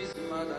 His mother,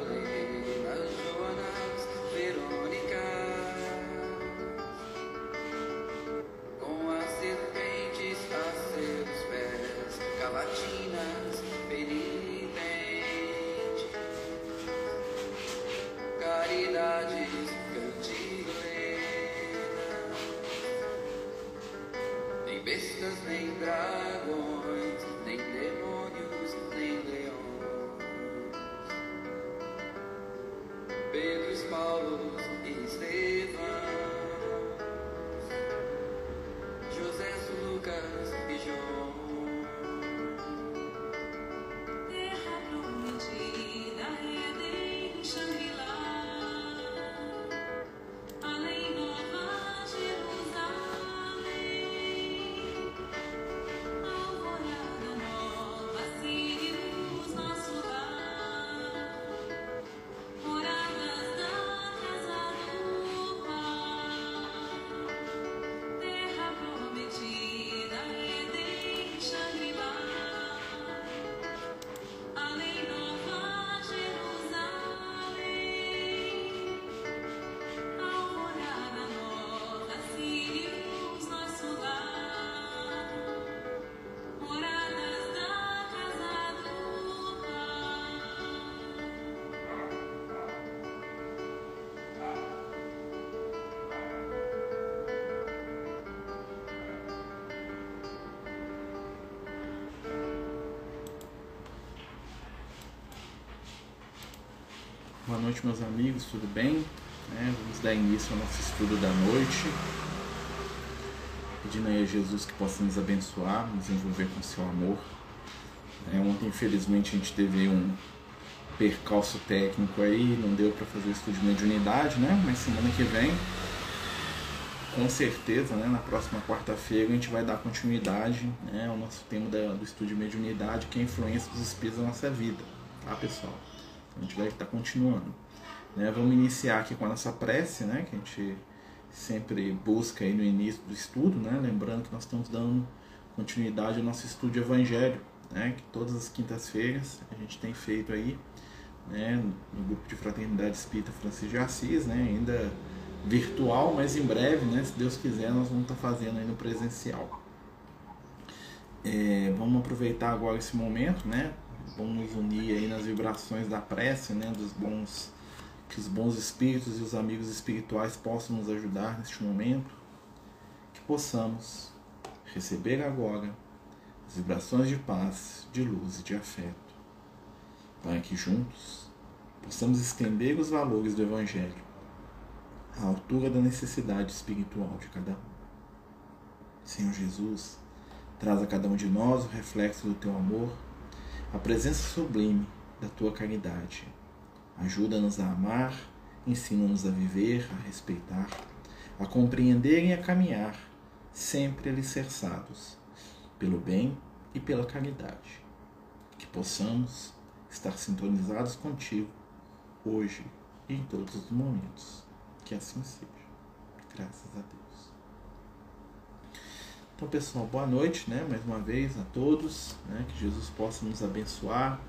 Boa noite, meus amigos, tudo bem? Né, vamos dar início ao nosso estudo da noite. Pedindo aí a Jesus que possa nos abençoar, nos envolver com seu amor. É, ontem, infelizmente, a gente teve um percalço técnico aí, não deu para fazer o estudo de mediunidade, né? Mas semana que vem, com certeza, né, na próxima quarta-feira, a gente vai dar continuidade né, ao nosso tema da- do estudo de mediunidade, que é a influência dos espíritos na nossa vida, tá, pessoal? A gente vai estar continuando. Né? Vamos iniciar aqui com a nossa prece, né? que a gente sempre busca aí no início do estudo, né? lembrando que nós estamos dando continuidade ao nosso estudo de Evangelho, né? que todas as quintas-feiras a gente tem feito aí né? no grupo de Fraternidade Espírita Francisco de Assis, né? ainda virtual, mas em breve, né? se Deus quiser, nós vamos estar fazendo aí no presencial. É, vamos aproveitar agora esse momento, né? Vamos nos unir aí nas vibrações da prece, né? Dos bons, que os bons espíritos e os amigos espirituais possam nos ajudar neste momento, que possamos receber agora as vibrações de paz, de luz e de afeto, para que juntos possamos estender os valores do Evangelho à altura da necessidade espiritual de cada um. Senhor Jesus, traz a cada um de nós o reflexo do teu amor, a presença sublime da tua caridade. Ajuda-nos a amar, ensina-nos a viver, a respeitar, a compreender e a caminhar, sempre alicerçados pelo bem e pela caridade. Que possamos estar sintonizados contigo, hoje e em todos os momentos. Que assim seja. Graças a Deus. Então, pessoal, boa noite, né? Mais uma vez a todos, né? Que Jesus possa nos abençoar,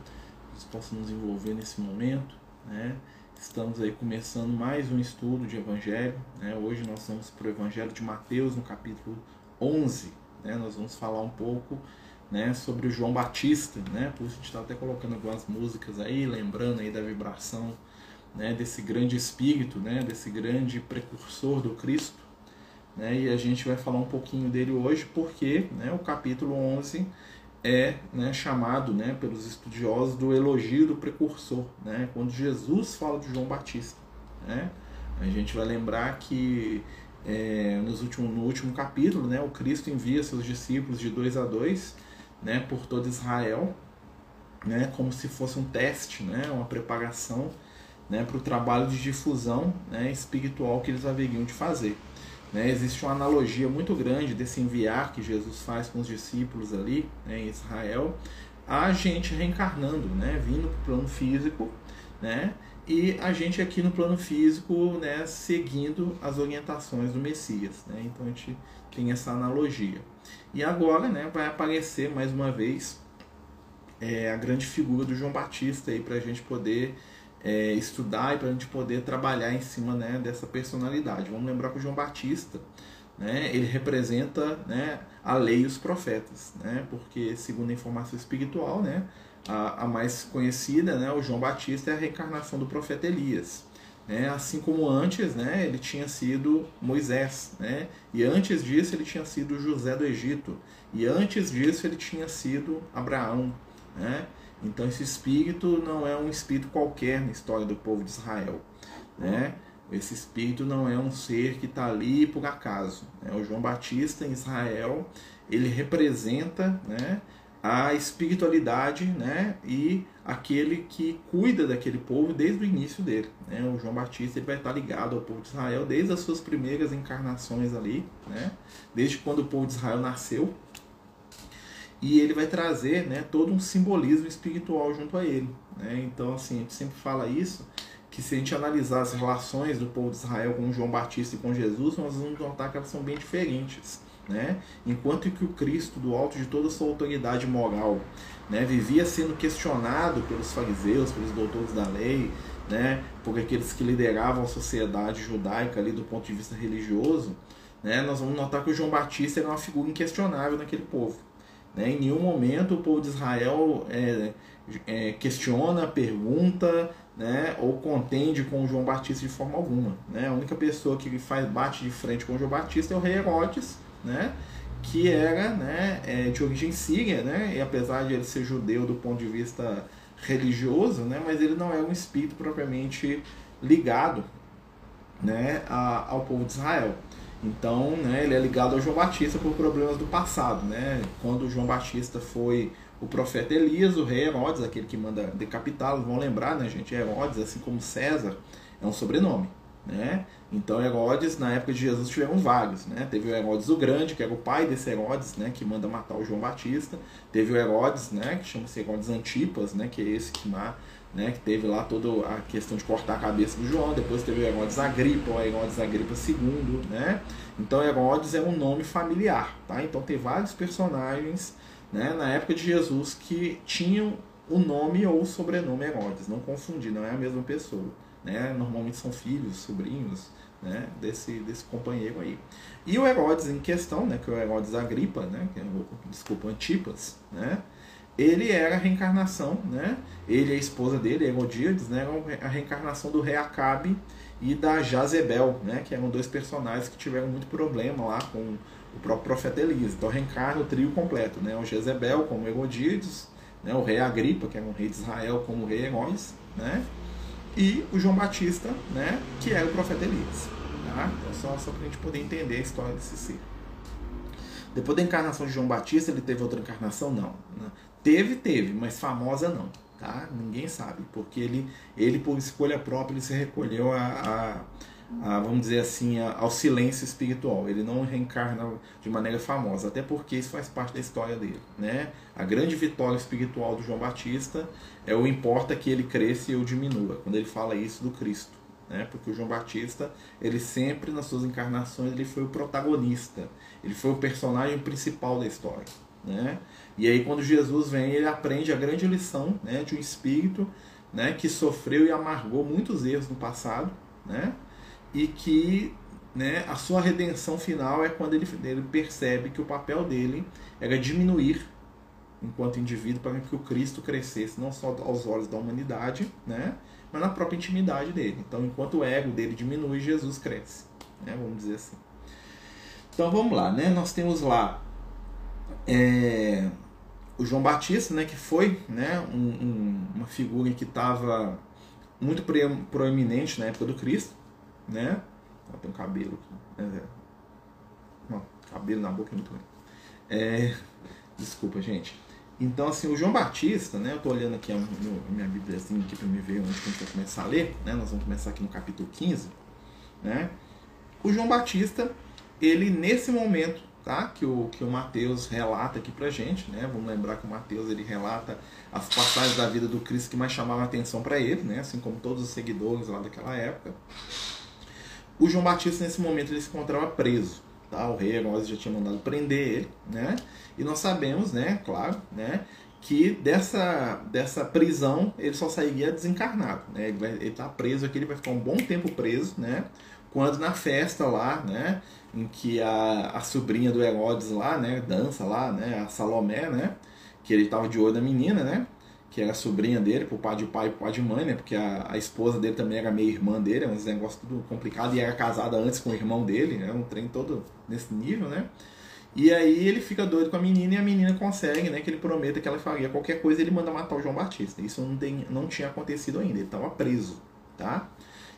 Jesus possa nos envolver nesse momento, né? Estamos aí começando mais um estudo de Evangelho, né? Hoje nós vamos para o Evangelho de Mateus, no capítulo 11, né? Nós vamos falar um pouco, né? Sobre o João Batista, né? Por isso a gente está até colocando algumas músicas aí, lembrando aí da vibração, né? Desse grande espírito, né? Desse grande precursor do Cristo, né, e a gente vai falar um pouquinho dele hoje porque né, o capítulo 11 é né, chamado né, pelos estudiosos do elogio do precursor, né, quando Jesus fala de João Batista. Né, a gente vai lembrar que é, nos último, no último capítulo o Cristo envia seus discípulos de dois a dois por todo Israel, como se fosse um teste, uma preparação para o trabalho de difusão espiritual que eles haveriam de fazer. Né, existe uma analogia muito grande desse enviar que Jesus faz com os discípulos ali né, em Israel, a gente reencarnando, né, vindo para o plano físico, né, e a gente aqui no plano físico né, seguindo as orientações do Messias. Né, então a gente tem essa analogia. E agora né, vai aparecer mais uma vez é, a grande figura do João Batista para a gente poder é, estudar e para a gente poder trabalhar em cima né, dessa personalidade. Vamos lembrar que o João Batista né, ele representa né, a lei e os profetas, né, porque segundo a informação espiritual, né, a, a mais conhecida, né, o João Batista é a reencarnação do profeta Elias. Né, assim como antes né, ele tinha sido Moisés, né, e antes disso ele tinha sido José do Egito, e antes disso ele tinha sido Abraão. Né? Então esse espírito não é um espírito qualquer na história do povo de Israel. Né? Esse espírito não é um ser que está ali por acaso. Né? O João Batista em Israel ele representa né, a espiritualidade né, e aquele que cuida daquele povo desde o início dele. Né? O João Batista ele vai estar ligado ao povo de Israel desde as suas primeiras encarnações ali, né? desde quando o povo de Israel nasceu e ele vai trazer né, todo um simbolismo espiritual junto a ele. Né? Então, assim, a gente sempre fala isso, que se a gente analisar as relações do povo de Israel com João Batista e com Jesus, nós vamos notar que elas são bem diferentes. Né? Enquanto que o Cristo, do alto de toda a sua autoridade moral, né, vivia sendo questionado pelos fariseus, pelos doutores da lei, né, por aqueles que lideravam a sociedade judaica ali do ponto de vista religioso, né, nós vamos notar que o João Batista era uma figura inquestionável naquele povo. Né? Em nenhum momento o povo de Israel é, é, questiona, pergunta né? ou contende com João Batista de forma alguma. Né? A única pessoa que faz bate de frente com João Batista é o rei Herodes, né? que era né, é, de origem síria, né? e apesar de ele ser judeu do ponto de vista religioso, né? mas ele não é um espírito propriamente ligado né, a, ao povo de Israel. Então, né, ele é ligado ao João Batista por problemas do passado, né? Quando João Batista foi o profeta Elias, o rei Herodes, aquele que manda decapitá-lo, vão lembrar, né, gente? Herodes, assim como César, é um sobrenome, né? Então, Herodes, na época de Jesus, tiveram vários, né? Teve o Herodes o Grande, que era o pai desse Herodes, né, que manda matar o João Batista. Teve o Herodes, né, que chama-se Herodes Antipas, né, que é esse que né, que teve lá toda a questão de cortar a cabeça do João, depois teve o Herodes Agripa, o Herodes Agripa II, né? Então Herodes é um nome familiar, tá? Então tem vários personagens, né, na época de Jesus que tinham o nome ou o sobrenome Herodes, não confundir, não é a mesma pessoa, né? Normalmente são filhos, sobrinhos, né, desse, desse companheiro aí. E o Herodes em questão, né, que é o Herodes Agripa, né, que é, desculpa, Antipas, né, ele era a reencarnação, né? Ele e a esposa dele, Herodíades, né? Eram a reencarnação do rei Acabe e da Jazebel, né? Que eram dois personagens que tiveram muito problema lá com o próprio profeta Elias. Então reencarna o trio completo, né? O Jezebel como Herodíades, né? O rei Agripa, que era um rei de Israel, como rei Heróis, né? E o João Batista, né? Que era o profeta Elias. Tá? Então só, só para a gente poder entender a história desse ser. Depois da encarnação de João Batista, ele teve outra encarnação? Não. Teve, teve, mas famosa não, tá? Ninguém sabe, porque ele, ele por escolha própria, ele se recolheu a, a, a vamos dizer assim, a, ao silêncio espiritual. Ele não reencarna de maneira famosa, até porque isso faz parte da história dele, né? A grande vitória espiritual do João Batista é o importa que ele cresça e eu diminua, quando ele fala isso do Cristo. Né? Porque o João Batista, ele sempre nas suas encarnações, ele foi o protagonista, ele foi o personagem principal da história. Né? E aí quando Jesus vem, ele aprende a grande lição né, de um espírito né, que sofreu e amargou muitos erros no passado, né, e que né, a sua redenção final é quando ele, ele percebe que o papel dele era diminuir enquanto indivíduo para que o Cristo crescesse não só aos olhos da humanidade, né, mas na própria intimidade dele. Então, enquanto o ego dele diminui, Jesus cresce, né, vamos dizer assim. Então vamos lá, né? Nós temos lá é, o João Batista, né, que foi né, um, um, uma figura que estava muito proeminente na época do Cristo, né? Tem um cabelo aqui. É, não, cabelo na boca é muito ruim. É, desculpa, gente. Então, assim, o João Batista, né? Eu estou olhando aqui a, minha Bíblia aqui para me ver onde a gente vai começar a ler, né? Nós vamos começar aqui no capítulo 15, né? O João Batista, ele nesse momento tá? que, o, que o Mateus relata aqui pra gente. Né? Vamos lembrar que o Mateus ele relata as passagens da vida do Cristo que mais chamavam a atenção para ele, né? assim como todos os seguidores lá daquela época. O João Batista, nesse momento, ele se encontrava preso. Tá? O rei Herodes já tinha mandado prender ele. Né? E nós sabemos, né, claro, né, que dessa, dessa prisão ele só sairia desencarnado. Né? Ele, vai, ele tá preso aqui, ele vai ficar um bom tempo preso, né? Quando na festa lá, né? Em que a, a sobrinha do Herodes lá, né? Dança lá, né? A Salomé, né? Que ele tava de olho da menina, né? Que era sobrinha dele, pro pai de pai e pro pai de mãe, né? Porque a, a esposa dele também era meio irmã dele, é um negócio tudo complicado. E era casada antes com o irmão dele, era um trem todo nesse nível, né? E aí ele fica doido com a menina e a menina consegue, né? Que ele prometa que ela faria qualquer coisa ele manda matar o João Batista. Isso não, tem, não tinha acontecido ainda, ele estava preso, tá?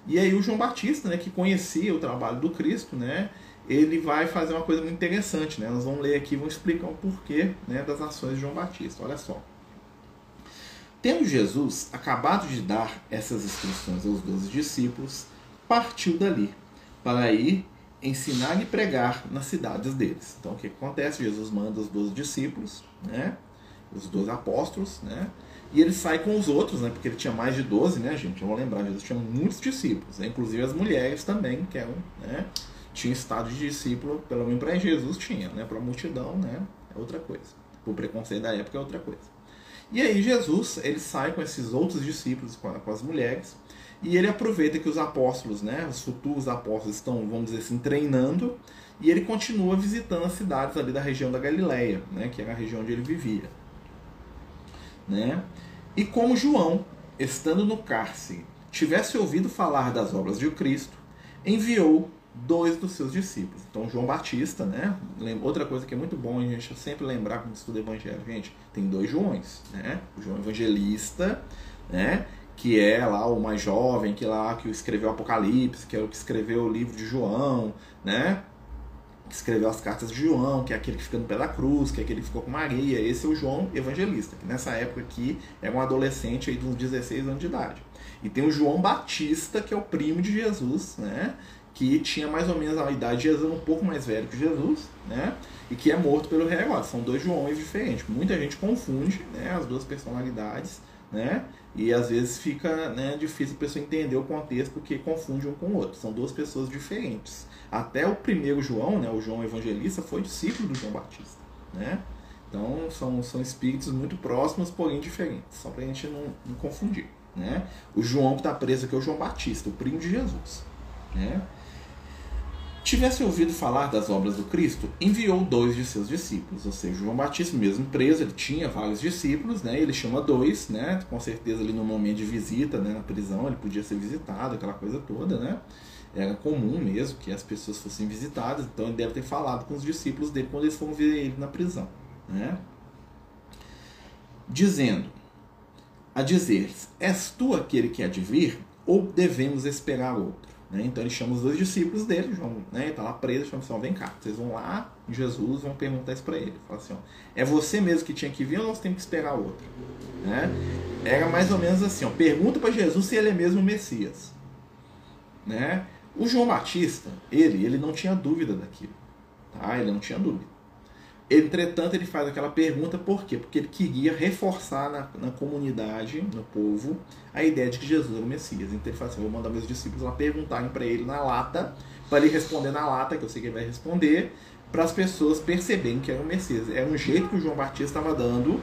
E aí o João Batista, né, que conhecia o trabalho do Cristo, né, ele vai fazer uma coisa muito interessante, né? Nós vamos ler aqui, vamos explicar o porquê, né, das ações de João Batista. Olha só. Tendo Jesus acabado de dar essas instruções aos doze discípulos, partiu dali para ir ensinar e pregar nas cidades deles. Então o que acontece? Jesus manda os doze discípulos, né? Os doze apóstolos, né? E ele sai com os outros, né? Porque ele tinha mais de 12, né, gente? Vamos lembrar, Jesus tinha muitos discípulos, né? inclusive as mulheres também, que eram, né? Tinha estado de discípulo, pelo menos para Jesus tinha, né? Para a multidão, né? É outra coisa. O preconceito da época é outra coisa. E aí Jesus, ele sai com esses outros discípulos, com, com as mulheres, e ele aproveita que os apóstolos, né? Os futuros apóstolos estão, vamos dizer assim, treinando, e ele continua visitando as cidades ali da região da Galileia, né? Que era a região onde ele vivia. Né? E como João, estando no cárcere, tivesse ouvido falar das obras de Cristo, enviou dois dos seus discípulos. Então, João Batista, né? Outra coisa que é muito bom a gente sempre lembrar quando estuda o Evangelho, gente, tem dois Joões, né? O João Evangelista, né? Que é lá o mais jovem, que é lá que escreveu o Apocalipse, que é o que escreveu o livro de João, né? que escreveu as cartas de João, que é aquele que fica no pé da cruz, que é aquele que ficou com Maria. Esse é o João Evangelista, que nessa época aqui era um adolescente aí de uns 16 anos de idade. E tem o João Batista, que é o primo de Jesus, né? Que tinha mais ou menos a idade de Jesus, um pouco mais velho que Jesus, né? E que é morto pelo rei Herodes. São dois Joões diferentes. Muita gente confunde né, as duas personalidades, né? E às vezes fica né, difícil a pessoa entender o contexto porque confunde um com o outro. São duas pessoas diferentes. Até o primeiro João, né, o João Evangelista, foi discípulo do João Batista. Né? Então são, são espíritos muito próximos, porém diferentes, só para a gente não, não, confundir. Né? O João que está preso aqui é o João Batista, o primo de Jesus. Né? Tivesse ouvido falar das obras do Cristo, enviou dois de seus discípulos, ou seja, João Batista, mesmo preso, ele tinha vários discípulos, né? ele chama dois, né? com certeza ali no momento de visita né? na prisão, ele podia ser visitado, aquela coisa toda, né? era comum mesmo que as pessoas fossem visitadas, então ele deve ter falado com os discípulos dele quando eles foram ver ele na prisão. Né? Dizendo, a dizer és tu aquele que há de vir, ou devemos esperar outro? Né? Então ele chama os dois discípulos dele, João, né? está lá preso, chama assim, vem cá, vocês vão lá Jesus, vão perguntar isso para ele. Fala assim, ó, é você mesmo que tinha que vir ou nós temos que esperar outro? Né? Era mais ou menos assim, ó, pergunta para Jesus se ele é mesmo o Messias. Né? O João Batista, ele, ele não tinha dúvida daquilo. Tá? Ele não tinha dúvida. Entretanto, ele faz aquela pergunta por quê? Porque ele queria reforçar na, na comunidade, no povo, a ideia de que Jesus era o Messias. Então ele fala assim: vou mandar meus discípulos lá perguntarem para ele na lata, para ele responder na lata, que eu sei que ele vai responder, para as pessoas perceberem que era o Messias. Era um jeito que o João Batista estava dando,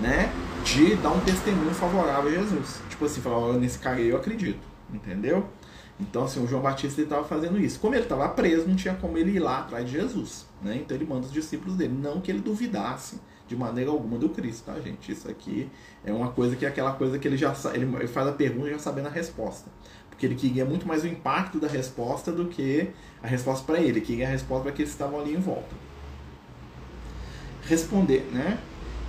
né, de dar um testemunho favorável a Jesus. Tipo assim, falar: nesse cara eu acredito, entendeu? Então, assim, o João Batista estava fazendo isso. Como ele estava preso, não tinha como ele ir lá atrás de Jesus. Né? Então, ele manda os discípulos dele. Não que ele duvidasse de maneira alguma do Cristo, tá, gente? Isso aqui é uma coisa que é aquela coisa que ele já ele faz a pergunta já sabendo a resposta. Porque ele queria muito mais o impacto da resposta do que a resposta para ele. Ele queria a resposta para que estavam ali em volta. Responder, né?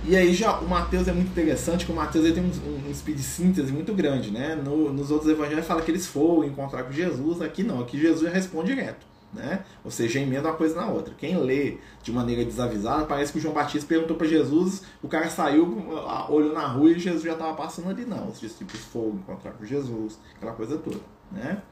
E aí já o Mateus é muito interessante, que o Mateus ele tem um, um speed síntese muito grande, né? No, nos outros evangelhos fala que eles foram encontrar com Jesus, aqui não, aqui Jesus responde direto, né? Ou seja, emenda uma coisa na outra. Quem lê de maneira desavisada, parece que o João Batista perguntou para Jesus, o cara saiu, olhou na rua e Jesus já estava passando ali, não. Os discípulos foram encontrar com Jesus, aquela coisa toda, né?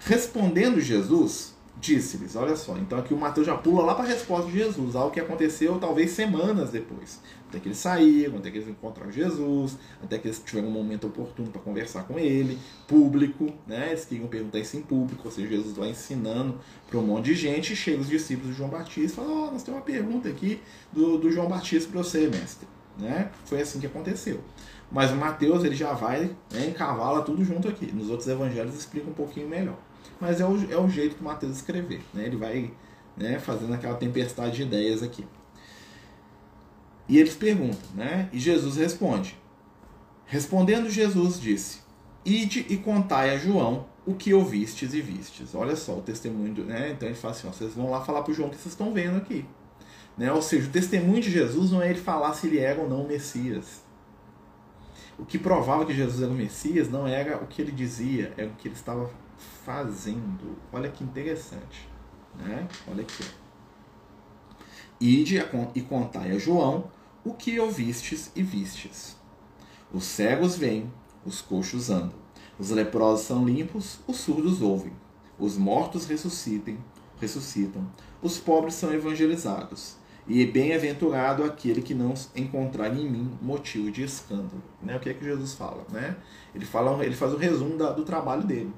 Respondendo Jesus, disse-lhes. Olha só, então aqui o Mateus já pula lá para a resposta de Jesus, algo que aconteceu talvez semanas depois. Até que eles saíram, até que eles encontraram Jesus, até que eles tiveram um momento oportuno para conversar com ele, público, né? Eles queriam perguntar isso em público, ou seja, Jesus vai ensinando para um monte de gente, chega os discípulos de João Batista e fala, oh, nós temos uma pergunta aqui do, do João Batista para você, mestre. né? Foi assim que aconteceu. Mas o Mateus ele já vai, né, encavala tudo junto aqui. Nos outros evangelhos explica um pouquinho melhor. Mas é o, é o jeito do Mateus escrever, né? Ele vai né, fazendo aquela tempestade de ideias aqui. E eles perguntam, né? E Jesus responde. Respondendo Jesus disse: Ide e contai a João o que ouvistes e vistes. Olha só o testemunho, né? Então ele fala assim: ó, vocês vão lá falar para o João o que vocês estão vendo aqui. Né? Ou seja, o testemunho de Jesus não é ele falar se ele era ou não o Messias. O que provava que Jesus era o Messias não era o que ele dizia, era o que ele estava fazendo. Olha que interessante. Né? Olha aqui. Ide e contai a João o que ouvistes e vistes. Os cegos vêm, os coxos andam, os leprosos são limpos, os surdos ouvem, os mortos ressuscitem, ressuscitam, os pobres são evangelizados, e bem-aventurado aquele que não encontrar em mim motivo de escândalo. Né? O que é que Jesus fala? Né? Ele, fala, ele faz o resumo da, do trabalho dele.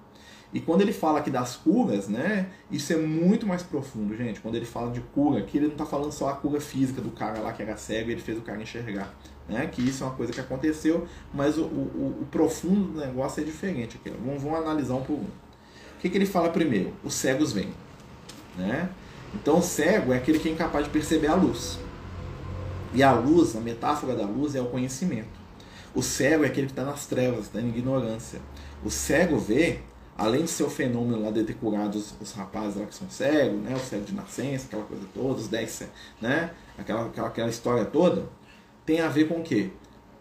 E quando ele fala aqui das curas, né, isso é muito mais profundo, gente. Quando ele fala de cura, aqui ele não está falando só a cura física do cara lá que era cego e ele fez o cara enxergar. Né, que isso é uma coisa que aconteceu, mas o, o, o profundo do negócio é diferente. Aqui. Vamos, vamos analisar um por um. O que, que ele fala primeiro? Os cegos vêm. Né? Então, o cego é aquele que é incapaz de perceber a luz. E a luz, a metáfora da luz, é o conhecimento. O cego é aquele que está nas trevas, está em ignorância. O cego vê além de ser o fenômeno lá de ter curado os, os, rapazes lá que são cegos, né, o cego de nascença, aquela coisa toda, os 10, né, aquela, aquela, aquela história toda, tem a ver com o quê?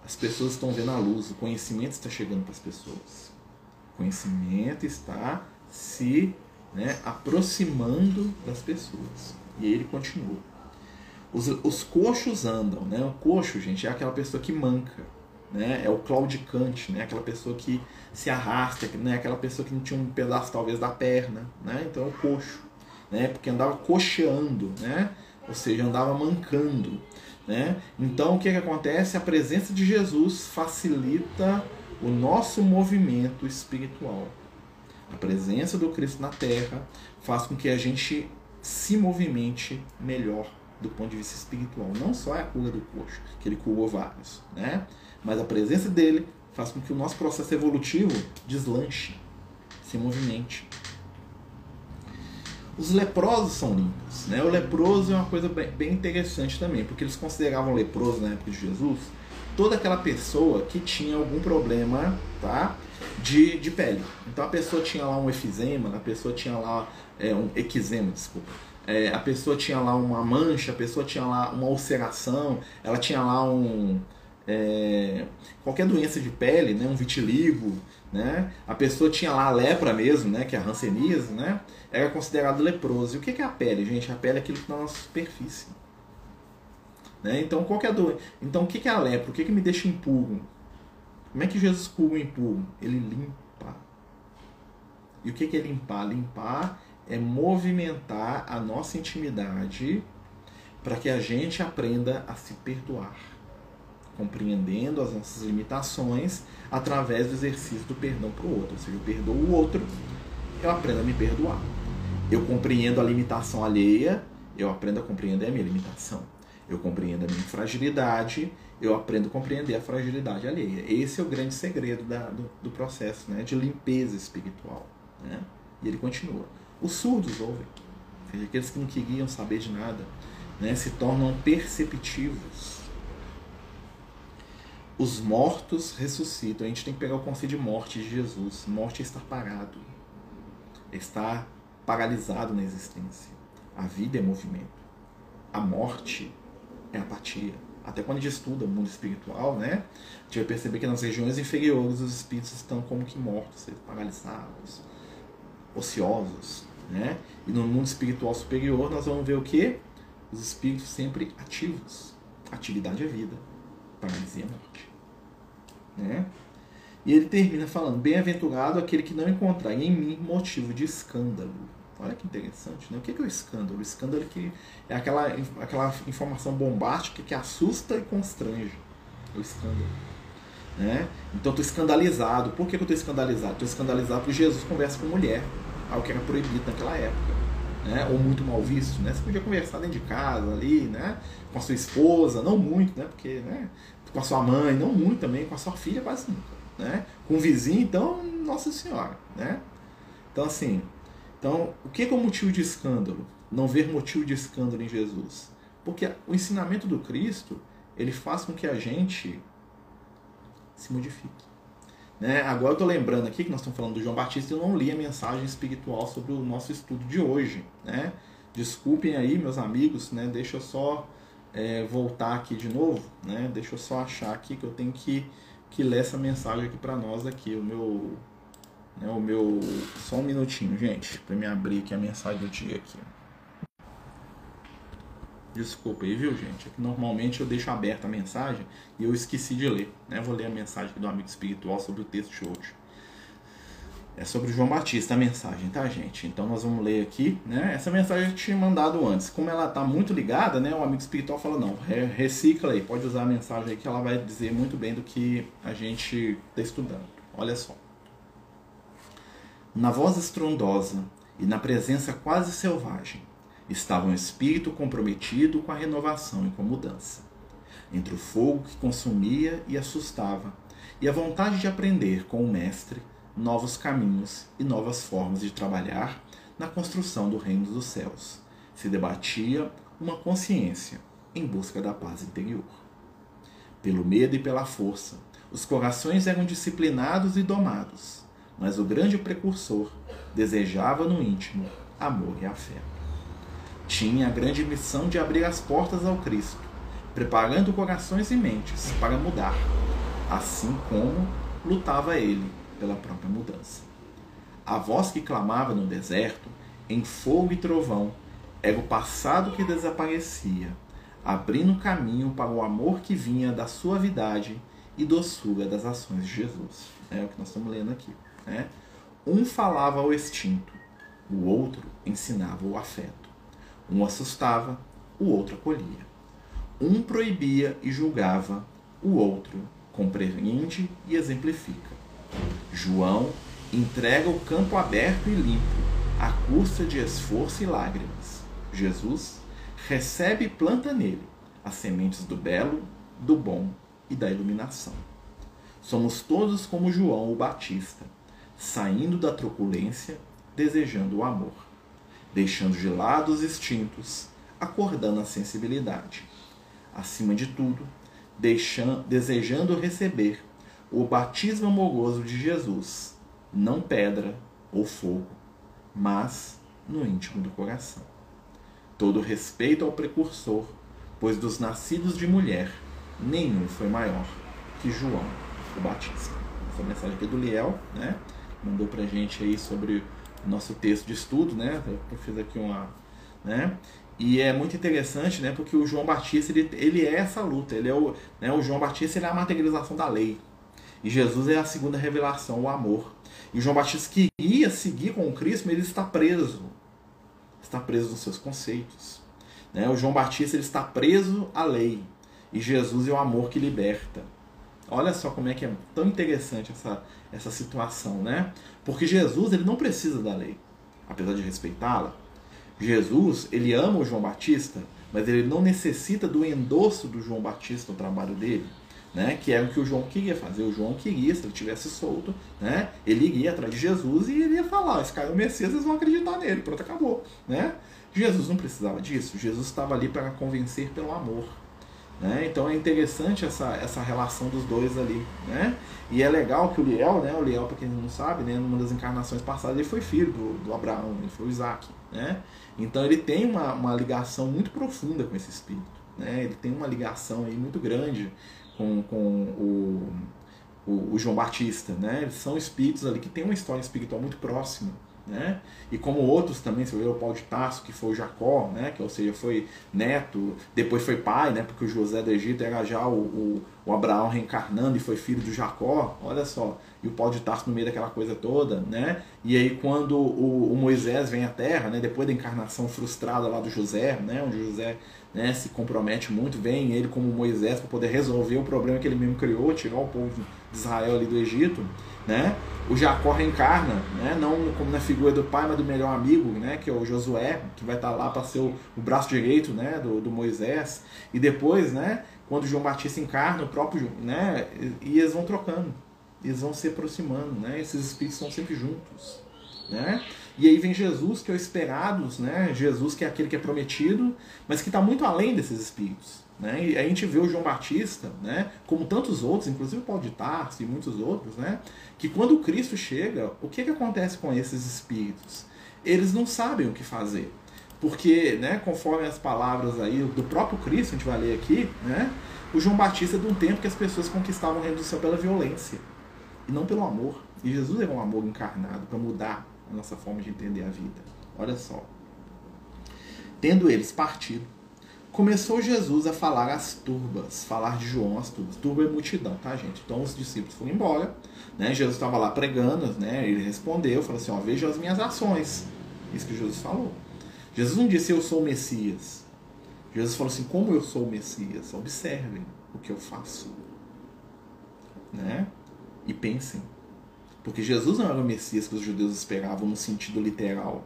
As pessoas estão vendo a luz, o conhecimento está chegando para as pessoas. O conhecimento está se né, aproximando das pessoas. E ele continua. Os, os coxos andam, né? O coxo, gente, é aquela pessoa que manca né? É o claudicante, né? Aquela pessoa que se arrasta, né? Aquela pessoa que não tinha um pedaço talvez da perna, né? Então é o coxo, né? Porque andava coxeando, né? Ou seja, andava mancando, né? Então o que, que acontece? A presença de Jesus facilita o nosso movimento espiritual. A presença do Cristo na Terra faz com que a gente se movimente melhor do ponto de vista espiritual. Não só é a cura do coxo, que ele curou vários, né? Mas a presença dele faz com que o nosso processo evolutivo deslanche, se movimente. Os leprosos são limpos. Né? O leproso é uma coisa bem interessante também, porque eles consideravam leproso na época de Jesus toda aquela pessoa que tinha algum problema tá? de, de pele. Então a pessoa tinha lá um efizema, a pessoa tinha lá é, um eczema, desculpa. É, a pessoa tinha lá uma mancha, a pessoa tinha lá uma ulceração, ela tinha lá um, é, qualquer doença de pele, né, um vitiligo, né, a pessoa tinha lá a lepra mesmo, né, que é a hanseníase, né, era considerado leproso. E o que é a pele, gente? A pele é aquilo que está na nossa superfície. Né? Então, qual é doença? Então, o que é a lepra? O que, que me deixa impuro? Como é que Jesus cura o impuro? Ele limpa. E o que é limpar? Limpar é movimentar a nossa intimidade para que a gente aprenda a se perdoar compreendendo as nossas limitações através do exercício do perdão para o outro. Ou seja, eu perdoo o outro, eu aprendo a me perdoar. Eu compreendo a limitação alheia, eu aprendo a compreender a minha limitação. Eu compreendo a minha fragilidade, eu aprendo a compreender a fragilidade alheia. Esse é o grande segredo da, do, do, processo né, de limpeza espiritual. Né? E ele continua. Os surdos ouvem, aqueles que não queriam saber de nada, né, se tornam perceptivos os mortos ressuscitam. A gente tem que pegar o conceito de morte de Jesus. Morte é estar parado, é estar paralisado na existência. A vida é movimento. A morte é apatia. Até quando a gente estuda o mundo espiritual, né? A gente vai perceber que nas regiões inferiores os espíritos estão como que mortos, paralisados, ociosos, né? E no mundo espiritual superior nós vamos ver o que? Os espíritos sempre ativos. Atividade é vida é morte. Né? E ele termina falando: Bem-aventurado aquele que não encontrar em mim motivo de escândalo. Olha que interessante, né? O que é o escândalo? O escândalo é, que é aquela, aquela informação bombástica que assusta e constrange. O escândalo. Né? Então estou escandalizado. Por que eu estou escandalizado? Estou escandalizado porque Jesus conversa com mulher, algo que era proibido naquela época. né? Ou muito mal visto, né? Você podia conversar dentro de casa ali, né? Com a sua esposa, não muito, né? Porque, né? Com a sua mãe, não muito também, com a sua filha quase nunca, né? Com o vizinho, então, nossa senhora, né? Então, assim, então, o que é o motivo de escândalo? Não ver motivo de escândalo em Jesus. Porque o ensinamento do Cristo, ele faz com que a gente se modifique. Né? Agora eu estou lembrando aqui que nós estamos falando do João Batista e eu não li a mensagem espiritual sobre o nosso estudo de hoje. Né? Desculpem aí, meus amigos, né? deixa eu só é, voltar aqui de novo, né? deixa eu só achar aqui que eu tenho que, que ler essa mensagem aqui para nós aqui, o meu, né? o meu, só um minutinho, gente, para me abrir aqui a mensagem do dia aqui. Desculpa aí, viu, gente? É que normalmente eu deixo aberta a mensagem e eu esqueci de ler. Né? Vou ler a mensagem do amigo espiritual sobre o texto de hoje. É sobre João Batista a mensagem, tá, gente? Então nós vamos ler aqui, né? Essa mensagem eu tinha mandado antes. Como ela tá muito ligada, né? O amigo espiritual falou, não, recicla aí, pode usar a mensagem aí que ela vai dizer muito bem do que a gente está estudando. Olha só. Na voz estrondosa e na presença quase selvagem, estava um espírito comprometido com a renovação e com a mudança. Entre o fogo que consumia e assustava, e a vontade de aprender com o Mestre novos caminhos e novas formas de trabalhar na construção do reino dos céus, se debatia uma consciência em busca da paz interior. Pelo medo e pela força, os corações eram disciplinados e domados, mas o grande precursor desejava no íntimo amor e afeto tinha a grande missão de abrir as portas ao Cristo, preparando corações e mentes para mudar, assim como lutava ele pela própria mudança. A voz que clamava no deserto, em fogo e trovão, era o passado que desaparecia, abrindo caminho para o amor que vinha da suavidade e doçura das ações de Jesus. É o que nós estamos lendo aqui. Né? Um falava ao extinto, o outro ensinava o afeto. Um assustava, o outro acolhia. Um proibia e julgava, o outro compreende e exemplifica. João entrega o campo aberto e limpo, à custa de esforço e lágrimas. Jesus recebe e planta nele as sementes do belo, do bom e da iluminação. Somos todos como João o Batista, saindo da truculência, desejando o amor deixando de lado os instintos, acordando a sensibilidade. Acima de tudo, deixando, desejando receber o batismo amoroso de Jesus, não pedra ou fogo, mas no íntimo do coração. Todo respeito ao precursor, pois dos nascidos de mulher, nenhum foi maior que João o Batista. Essa mensagem aqui do Liel, né? Mandou pra gente aí sobre nosso texto de estudo, né? Eu fiz aqui uma, né? E é muito interessante, né? Porque o João Batista ele, ele é essa luta, ele é o, né? O João Batista ele é a materialização da lei e Jesus é a segunda revelação, o amor. E João Batista queria seguir com o Cristo, mas ele está preso, está preso nos seus conceitos. Né? O João Batista ele está preso à lei e Jesus é o amor que liberta. Olha só como é que é tão interessante essa, essa situação, né? Porque Jesus ele não precisa da lei, apesar de respeitá-la. Jesus ele ama o João Batista, mas ele não necessita do endosso do João Batista no trabalho dele, né? Que é o que o João queria fazer. O João queria, se ele tivesse solto, né? Ele iria atrás de Jesus e ele ia falar: esse cara é o Messias, vocês vão acreditar nele. Pronto, acabou, né? Jesus não precisava disso. Jesus estava ali para convencer pelo amor. Né? Então é interessante essa, essa relação dos dois ali. Né? E é legal que o Liel, né? o Liel, para quem não sabe, né? numa das encarnações passadas, ele foi filho do, do Abraão, ele foi o Isaac. Né? Então ele tem uma, uma ligação muito profunda com esse espírito. Né? Ele tem uma ligação aí muito grande com, com o, o, o João Batista. Né? Eles são espíritos ali que têm uma história espiritual muito próxima. Né? E como outros também, você vê o Paulo de Tarso, que foi Jacó, né? que ou seja, foi neto, depois foi pai, né? porque o José do Egito era já o, o, o Abraão reencarnando e foi filho do Jacó, olha só, e o Paulo de Tarso no meio daquela coisa toda, né? E aí quando o, o, Moisés vem à Terra, né? depois da encarnação frustrada lá do José, né? onde José né, se compromete muito, vem ele como Moisés para poder resolver o problema que ele mesmo criou, tirar o povo de Israel ali do Egito, né? O Jacó reencarna, né? não como na figura do pai, mas do melhor amigo, né? que é o Josué, que vai estar lá para ser o, o, braço direito né? do, do Moisés. E depois, né? quando João Batista encarna, o próprio. Né? E eles vão trocando, eles vão se aproximando, né? esses espíritos estão sempre juntos. Né? E aí vem Jesus, que é o esperado, né? Jesus, que é aquele que é prometido, mas que está muito além desses espíritos. Né? E a gente vê o João Batista, né? como tantos outros, inclusive o Paulo de Tarso e muitos outros, né? que quando o Cristo chega, o que, que acontece com esses espíritos? Eles não sabem o que fazer. Porque, né, conforme as palavras aí do próprio Cristo, a gente vai ler aqui, né, o João Batista é de um tempo que as pessoas conquistavam o reino do céu pela violência e não pelo amor. E Jesus é um amor encarnado para mudar a nossa forma de entender a vida. Olha só. Tendo eles partido, começou Jesus a falar às turbas, falar de João às turbas. Turba é multidão, tá, gente? Então os discípulos foram embora, né? Jesus estava lá pregando, né? Ele respondeu, falou assim: ó, vejam as minhas ações. Isso que Jesus falou. Jesus não disse eu sou o Messias. Jesus falou assim: como eu sou o Messias? Observem o que eu faço, né? E pensem, porque Jesus não era o Messias que os judeus esperavam no sentido literal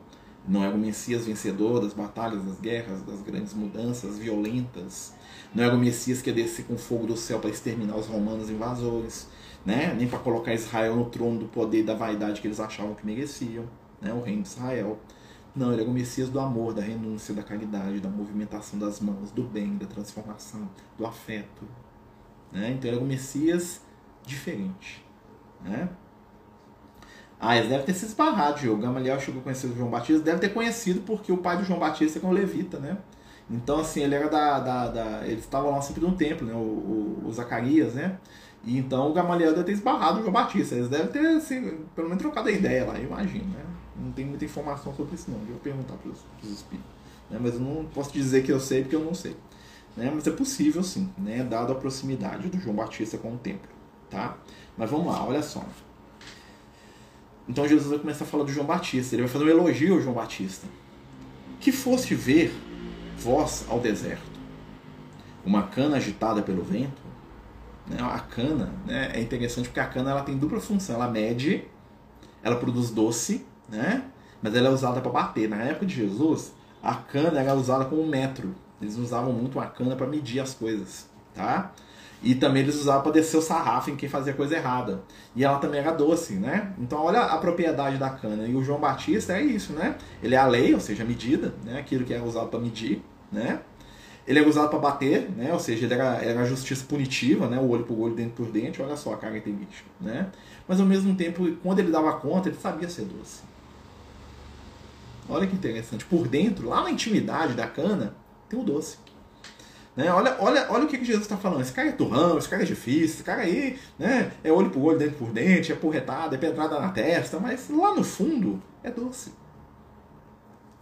não era o Messias vencedor das batalhas, das guerras, das grandes mudanças violentas. Não era o Messias que ia descer com fogo do céu para exterminar os romanos invasores, né? nem para colocar Israel no trono do poder e da vaidade que eles achavam que mereciam, né? o reino de Israel. Não, ele era o Messias do amor, da renúncia, da caridade, da movimentação das mãos, do bem, da transformação, do afeto. Né? Então ele era o Messias diferente. Né? Ah, eles devem ter se esbarrado, o Gamaliel chegou a conhecer o João Batista, deve ter conhecido porque o pai do João Batista é um levita, né? Então, assim, ele era da. da, da eles lá sempre no templo, né? O, o, o, Zacarias, né? E então o Gamaliel deve ter esbarrado o João Batista. Eles devem ter, assim, pelo menos trocado a ideia lá, eu imagino, né? Não tem muita informação sobre isso, não. Eu vou perguntar para os espíritos. Né? Mas eu não posso dizer que eu sei porque eu não sei. Né? Mas é possível, sim, né? Dado a proximidade do João Batista com o templo, tá? Mas vamos lá, olha só. Então Jesus vai começar a falar do João Batista. Ele vai fazer um elogio ao João Batista. Que foste ver vós ao deserto? Uma cana agitada pelo vento? Né? A cana né, é interessante porque a cana ela tem dupla função. Ela mede, ela produz doce, né? mas ela é usada para bater. Na época de Jesus, a cana era usada como metro. Eles usavam muito a cana para medir as coisas. Tá? E também eles usavam para descer o sarrafo em quem fazia coisa errada. E ela também era doce, né? Então olha a propriedade da cana. E o João Batista é isso, né? Ele é a lei, ou seja, a medida, né? Aquilo que era usado para medir, né? Ele era usado para bater, né? Ou seja, ele era, era a justiça punitiva, né? O olho por olho, dente por dente. Olha só a característica, né? Mas ao mesmo tempo, quando ele dava conta, ele sabia ser doce. Olha que interessante. Por dentro, lá na intimidade da cana, tem o doce. Né? Olha, olha, olha o que, que Jesus está falando. Esse cara é turrão, esse cara é difícil, esse cara aí né, é olho por olho, dente por dente, é porretada, é pedrada na testa, mas lá no fundo é doce.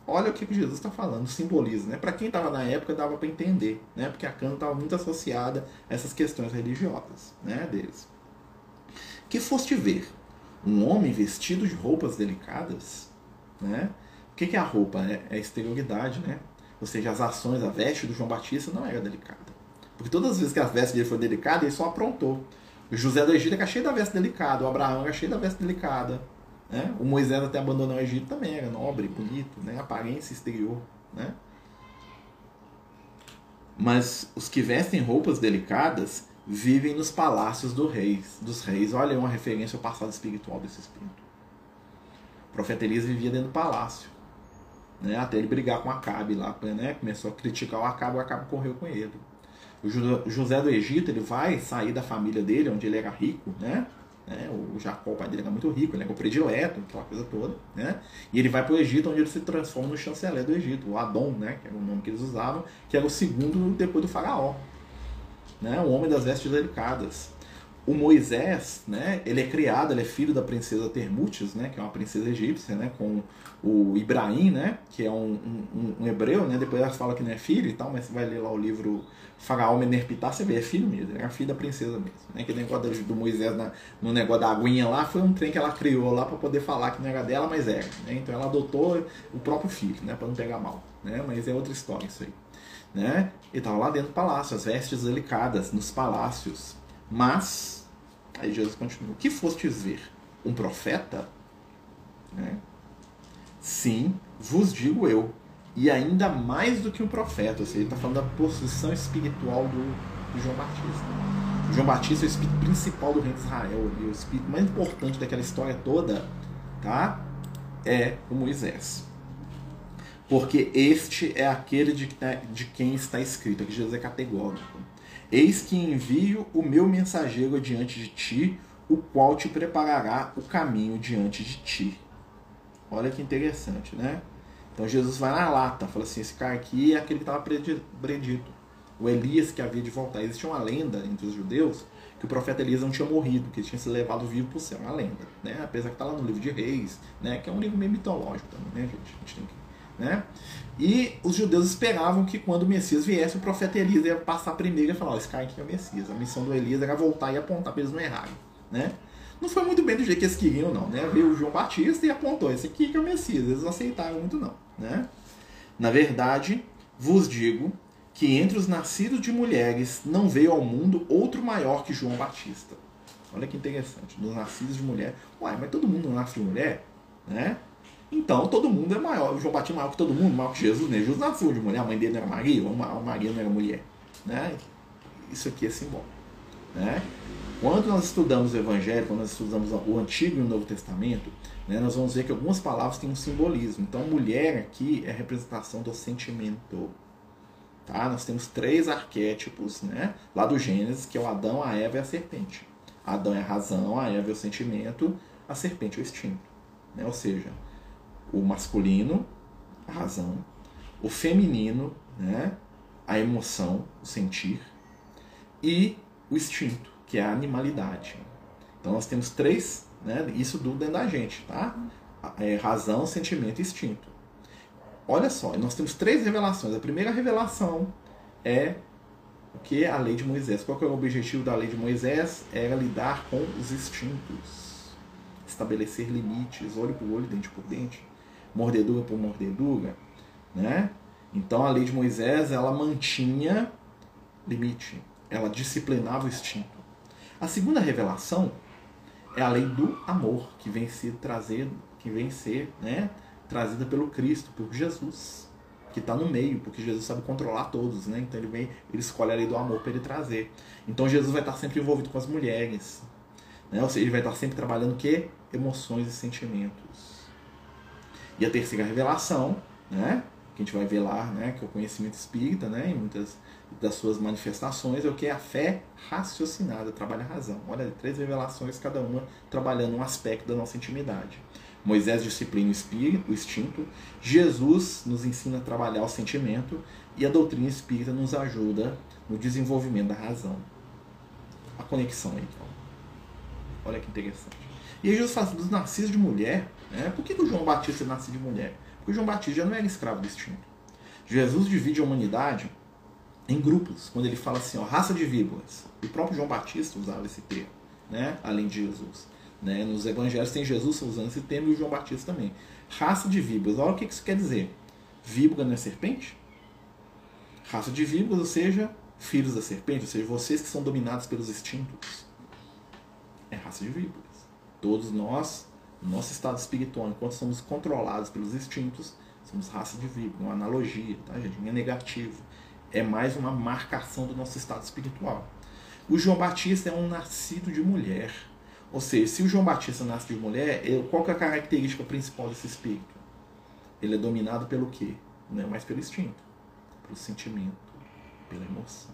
Olha o que, que Jesus está falando, simboliza. Né? Para quem estava na época dava para entender, né? porque a cana estava muito associada a essas questões religiosas né, deles. Que foste ver um homem vestido de roupas delicadas, né? O que, que é a roupa? É, é a exterioridade, né? Ou seja, as ações, a veste do João Batista não era delicada. Porque todas as vezes que a veste dele foi delicada, ele só aprontou. O José do Egito era cheio da veste delicada, o Abraão era cheio da veste delicada. Né? O Moisés até abandonou o Egito também era nobre, bonito, né? aparência exterior. Né? Mas os que vestem roupas delicadas vivem nos palácios do reis, dos reis. Olha uma referência ao passado espiritual desse espírito. O profeta Elias vivia dentro do palácio né, até ele brigar com Acabe lá, né, começou a criticar o Acabe, o Acabe correu com ele. O José do Egito ele vai sair da família dele, onde ele era rico, né? né o Jacó, o pai dele era muito rico, ele era o predileto, aquela coisa toda, né? E ele vai para o Egito, onde ele se transforma no chanceler do Egito, o Adon, né? Que era o nome que eles usavam, que era o segundo depois do faraó, né? O homem das vestes delicadas o Moisés, né, ele é criado, ele é filho da princesa Termutes, né, que é uma princesa egípcia, né, com o Ibrahim, né, que é um, um, um hebreu, né, depois ela fala que não é filho e tal, mas você vai ler lá o livro Faraó Menerpitá, você vê, é filho mesmo, é filho da princesa mesmo, né, que negócio do Moisés na, no negócio da aguinha lá, foi um trem que ela criou lá para poder falar que não era dela, mas era, né, então ela adotou o próprio filho, né, para não pegar mal, né, mas é outra história isso aí, né, e estava lá dentro do palácio, as vestes delicadas nos palácios, mas Aí Jesus continua: que fostes ver? um profeta? Né? Sim, vos digo eu. E ainda mais do que um profeta. Ou seja, ele está falando da posição espiritual do, do João Batista. O João Batista é o espírito principal do reino de Israel. E o espírito mais importante daquela história toda tá? é o Moisés. Porque este é aquele de, de quem está escrito. Aqui Jesus é categórico. Eis que envio o meu mensageiro diante de ti, o qual te preparará o caminho diante de ti. Olha que interessante, né? Então Jesus vai na lata, fala assim: esse cara aqui é aquele que estava predito. O Elias que havia de voltar. Existia uma lenda entre os judeus que o profeta Elias não tinha morrido, que ele tinha sido levado vivo para o céu. É uma lenda, né? Apesar que está lá no livro de Reis, né? Que é um livro meio mitológico também, né, gente? A gente tem que né? E os judeus esperavam que quando o Messias viesse, o profeta Elias ia passar primeiro e falar: oh, esse cara aqui é o Messias. A missão do Elias era voltar e apontar para eles não errarem. Né? Não foi muito bem do jeito que eles queriam, não. Né? Veio o João Batista e apontou: esse aqui que é o Messias. Eles não aceitaram muito, não. Né? Na verdade, vos digo que entre os nascidos de mulheres não veio ao mundo outro maior que João Batista. Olha que interessante. Dos nascidos de mulher. Uai, mas todo mundo nasce de mulher? Né? Então todo mundo é maior. João Batista é maior que todo mundo, maior que Jesus. Né? Jesus nasceu de mulher, a mãe dele não era Maria, a Maria não era mulher. Né? Isso aqui é simbólico. Né? Quando nós estudamos o Evangelho, quando nós estudamos o Antigo e o Novo Testamento, né, nós vamos ver que algumas palavras têm um simbolismo. Então, mulher aqui é representação do sentimento. Tá? Nós temos três arquétipos né, lá do Gênesis, que é o Adão, a Eva e a serpente. Adão é a razão, a Eva é o sentimento, a serpente é o instinto. Né? Ou seja, o masculino, a razão, o feminino, né, a emoção, o sentir, e o instinto, que é a animalidade. Então nós temos três, né, isso do dentro da gente, tá? É, razão, sentimento e instinto. Olha só, nós temos três revelações. A primeira revelação é o que a lei de Moisés. Qual que é o objetivo da lei de Moisés? Era lidar com os instintos, estabelecer limites, olho por olho, dente por dente mordedura por mordedura, né? Então a lei de Moisés ela mantinha limite, ela disciplinava o instinto. A segunda revelação é a lei do amor que vem ser trazido, que vem ser, né, trazida pelo Cristo, por Jesus, que está no meio, porque Jesus sabe controlar todos, né? Então ele vem, ele escolhe a lei do amor para ele trazer. Então Jesus vai estar sempre envolvido com as mulheres, né? Ou seja, ele vai estar sempre trabalhando que emoções e sentimentos. E a terceira revelação, né, que a gente vai ver lá, né, que é o conhecimento espírita, né, em muitas das suas manifestações, é o que é a fé raciocinada, trabalha a razão. Olha, três revelações, cada uma trabalhando um aspecto da nossa intimidade. Moisés disciplina o espírito, o instinto, Jesus nos ensina a trabalhar o sentimento e a doutrina espírita nos ajuda no desenvolvimento da razão. A conexão então. Olha que interessante. E Jesus fala dos nascidos de mulher, né? Por que, que o João Batista nasceu de mulher? Porque João Batista já não era escravo do instinto. Jesus divide a humanidade em grupos, quando ele fala assim, ó, raça de víboras. O próprio João Batista usava esse termo, né? além de Jesus. Né? Nos evangelhos tem Jesus usando esse termo e o João Batista também. Raça de víboras. Olha o que isso quer dizer. Víbora não é serpente? Raça de víboras, ou seja, filhos da serpente, ou seja, vocês que são dominados pelos instintos. É raça de víboras. Todos nós nosso estado espiritual, enquanto somos controlados pelos instintos, somos raça de víbora, uma analogia, tá, gente? Não é negativo. É mais uma marcação do nosso estado espiritual. O João Batista é um nascido de mulher. Ou seja, se o João Batista nasce de mulher, qual que é a característica principal desse espírito? Ele é dominado pelo quê? Não é mais pelo instinto, pelo sentimento, pela emoção.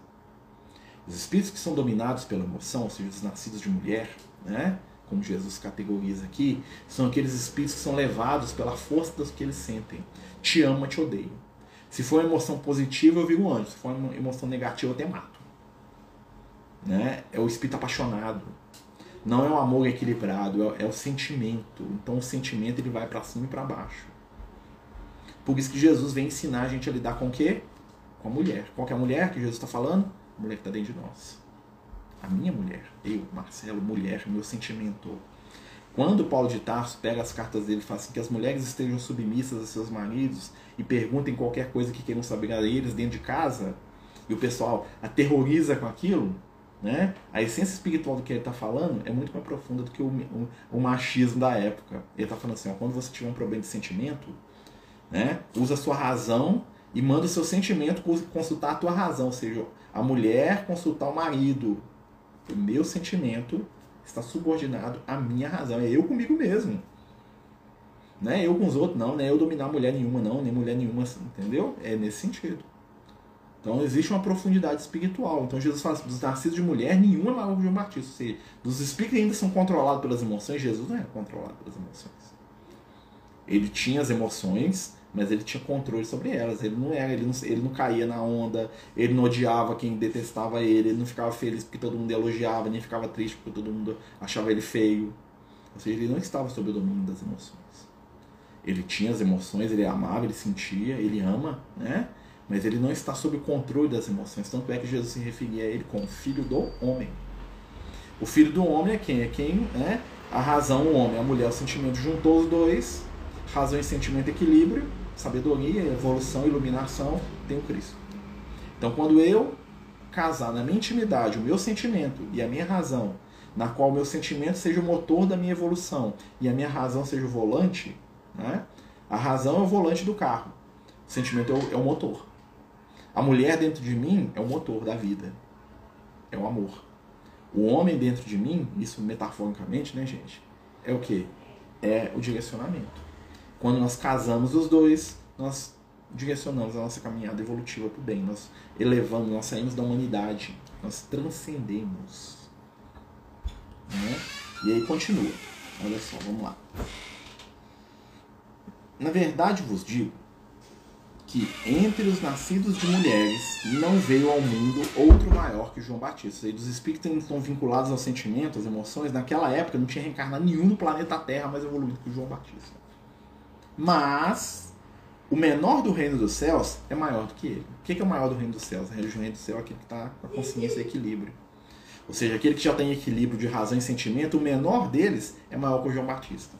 Os espíritos que são dominados pela emoção, ou seja, os nascidos de mulher, né? Como Jesus categoriza aqui, são aqueles espíritos que são levados pela força das que eles sentem. Te amo, te odeio. Se for uma emoção positiva, eu viro um anjo. Se for uma emoção negativa, eu até mato. Né? É o espírito apaixonado. Não é o amor equilibrado, é, é o sentimento. Então o sentimento ele vai para cima e para baixo. Por isso que Jesus vem ensinar a gente a lidar com o quê? Com a mulher. Qual é a mulher que Jesus está falando? A mulher que está dentro de nós a minha mulher, eu, Marcelo, mulher, meu sentimento. Quando Paulo de Tarso pega as cartas dele e fala assim que as mulheres estejam submissas a seus maridos e perguntem qualquer coisa que queiram saber a eles dentro de casa, e o pessoal aterroriza com aquilo, né? A essência espiritual do que ele está falando é muito mais profunda do que o, o, o machismo da época. Ele está falando assim: ó, quando você tiver um problema de sentimento, né, usa a sua razão e manda o seu sentimento consultar a tua razão, ou seja, a mulher consultar o marido. O meu sentimento está subordinado à minha razão, é eu comigo mesmo. Não é eu com os outros, não, não é eu dominar mulher nenhuma, não, nem mulher nenhuma, entendeu? É nesse sentido. Então existe uma profundidade espiritual. Então Jesus fala assim, dos nascidos de mulher, nenhum é que João Batista. Ou seja, dos espíritos ainda são controlados pelas emoções, Jesus não é controlado pelas emoções. Ele tinha as emoções, mas ele tinha controle sobre elas. Ele não era, ele não, ele não caía na onda, ele não odiava quem detestava ele, ele não ficava feliz porque todo mundo elogiava, nem ficava triste porque todo mundo achava ele feio. Ou seja, ele não estava sob o domínio das emoções. Ele tinha as emoções, ele amava, ele sentia, ele ama, né? mas ele não está sob o controle das emoções. Tanto é que Jesus se referia a ele como filho do homem. O filho do homem é quem? É quem, né? A razão, o homem, a mulher, o sentimento juntou os dois, razão e sentimento, equilíbrio, sabedoria, evolução, iluminação, tem o Cristo. Então, quando eu casar na minha intimidade o meu sentimento e a minha razão, na qual o meu sentimento seja o motor da minha evolução e a minha razão seja o volante, né? a razão é o volante do carro, o sentimento é o, é o motor. A mulher dentro de mim é o motor da vida. É o amor. O homem dentro de mim, isso metaforicamente, né, gente? É o que? É o direcionamento. Quando nós casamos os dois, nós direcionamos a nossa caminhada evolutiva para o bem. Nós elevamos, nós saímos da humanidade. Nós transcendemos. Né? E aí continua. Olha só, vamos lá. Na verdade vos digo que entre os nascidos de mulheres não veio ao mundo outro maior que João Batista. E dos espíritos estão vinculados aos sentimentos, às emoções, naquela época não tinha reencarnado nenhum no planeta Terra mais evoluído que João Batista. Mas o menor do reino dos céus é maior do que ele. O que é o maior do reino dos céus? O reino do céu é aquele que está com a consciência e equilíbrio. Ou seja, aquele que já tem equilíbrio de razão e sentimento, o menor deles é maior que o João Batista.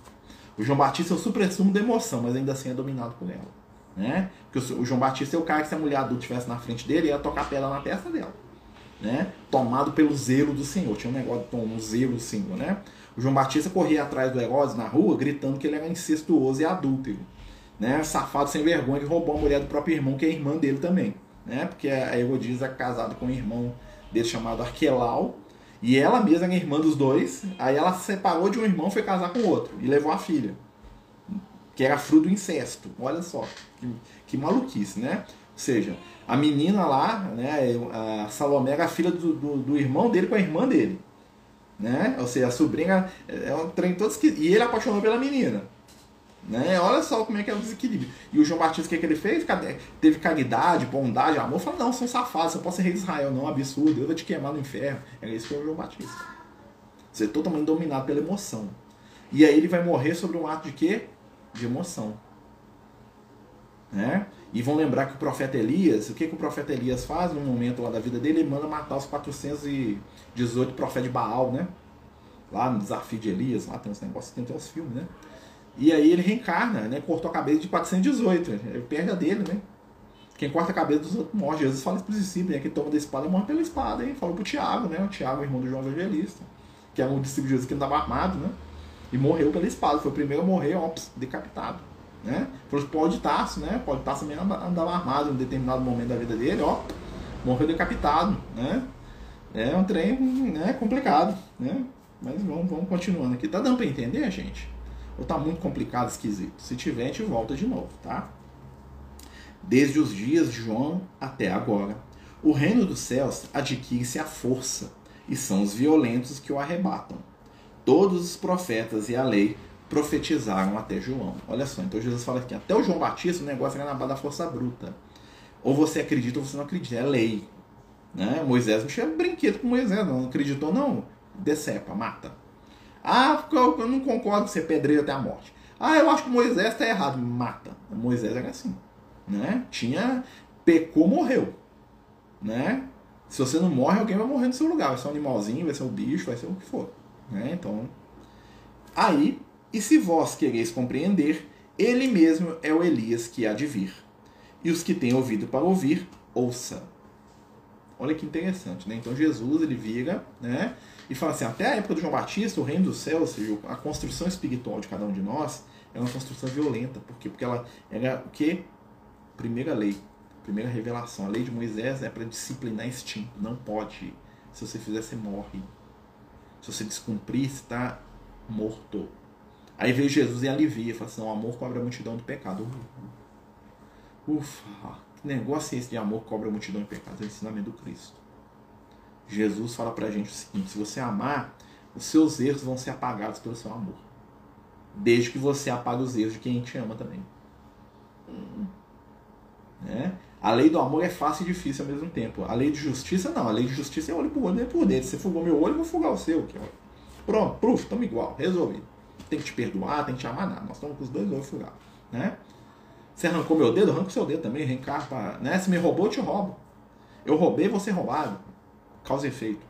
O João Batista é o suprassumo da emoção, mas ainda assim é dominado por ela. Né? Porque o João Batista é o cara que se a mulher adulta estivesse na frente dele, ia tocar pedra na testa dela. Né? Tomado pelo zelo do Senhor. Tinha um negócio de um zelo do Senhor, né? O João Batista corria atrás do Herodes na rua, gritando que ele era incestuoso e adúltero. Né? Safado sem vergonha que roubou a mulher do próprio irmão, que é irmã dele também. Né? Porque a Herodis é casada com um irmão dele chamado Arquelau. E ela mesma era irmã dos dois. Aí ela separou de um irmão foi casar com outro. E levou a filha que era fruto do incesto. Olha só, que, que maluquice, né? Ou seja, a menina lá, né, a Salomé era a filha do, do, do, irmão dele com a irmã dele. Né? Ou seja, a sobrinha é um trem todos que. E ele apaixonou pela menina. Né? Olha só como é que é o desequilíbrio. E o João Batista, o que, é que ele fez? Teve caridade, bondade, amor. Falou: não, são safados, você pode ser rei de Israel. Não, absurdo, Deus vai te queimar no inferno. Era isso que foi o João Batista. Ser totalmente dominado pela emoção. E aí ele vai morrer sobre um ato de quê? de emoção. Né? E vão lembrar que o profeta Elias, o que, que o profeta Elias faz no momento lá da vida dele? Ele manda matar os 418 profetas de Baal, né? Lá no desafio de Elias, lá tem uns negócios, tem até os filmes, né? E aí ele reencarna, né? Cortou a cabeça de 418, ele perde a dele, né? Quem corta a cabeça dos outros morre. Jesus fala isso para os discípulos, né? Quem toma da espada morre pela espada, hein? Falou pro Tiago, né? O Tiago, irmão do João Evangelista, que era um discípulo de Jesus que não estava armado, né? e morreu pela espada. Foi o primeiro a morrer, ó, decapitado. Né? O Paulo Tarso, né? Paulo de Tarso também andava armado em um determinado momento da vida dele, ó, morreu decapitado, né? É um trem né, complicado, né? Mas vamos, vamos continuando aqui. Tá dando para entender, gente? Ou tá muito complicado, esquisito? Se tiver, a gente volta de novo, tá? Desde os dias de João até agora, o reino dos céus adquire-se a força, e são os violentos que o arrebatam Todos os profetas e a lei profetizaram até João. Olha só, então Jesus fala aqui, até o João Batista o negócio era na base da força bruta. Ou você acredita ou você não acredita, é lei. Né? Moisés não tinha brinquedo com Moisés, não acreditou não, decepa, mata. Ah, eu não concordo com ser pedreiro até a morte. Ah, eu acho que Moisés está errado, mata. Moisés era assim, né? Tinha pecou, morreu, né? Se você não morre, alguém vai morrer no seu lugar. Vai ser um animalzinho, vai ser um bicho, vai ser o que for. Né? Então, aí, e se vós quereis compreender, ele mesmo é o Elias que há de vir. E os que têm ouvido para ouvir, ouça. Olha que interessante, né? Então Jesus ele vira, né? E fala assim, até a época do João Batista, o reino dos céus, a construção espiritual de cada um de nós, é uma construção violenta. Por quê? Porque ela era o quê? Primeira lei, primeira revelação. A lei de Moisés é para disciplinar instinto. Não pode. Se você fizer, você morre. Se você descumprir, está morto. Aí veio Jesus e alivia, fala assim, o amor cobra a multidão do pecado. Ufa, que negócio é esse de amor cobra a multidão de pecados? É o ensinamento do Cristo. Jesus fala pra gente o seguinte, se você amar, os seus erros vão ser apagados pelo seu amor. Desde que você apague os erros de quem te ama também. Né? A lei do amor é fácil e difícil ao mesmo tempo. A lei de justiça, não. A lei de justiça é olho por olho, nem por dentro. Se você fugou meu olho, eu vou fugar o seu. Aqui, Pronto, proof, estamos igual, resolvido. Tem que te perdoar, tem que te amar, nada. Nós estamos com os dois olhos fugados. Né? Você arrancou meu dedo, arranca o seu dedo também, reencarpa. Né? Se me roubou, eu te roubo. Eu roubei, você é roubado. Causa e efeito.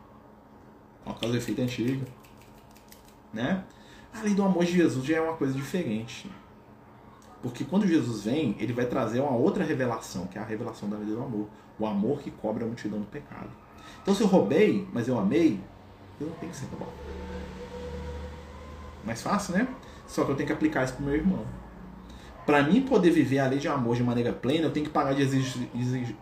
Uma causa e efeito antiga. Né? A lei do amor de Jesus já é uma coisa diferente. Porque quando Jesus vem, ele vai trazer uma outra revelação, que é a revelação da lei do amor. O amor que cobre a multidão do pecado. Então, se eu roubei, mas eu amei, eu não tenho que ser roubado. Mais fácil, né? Só que eu tenho que aplicar isso pro meu irmão. Para mim poder viver a lei de amor de maneira plena, eu tenho que parar de exigir,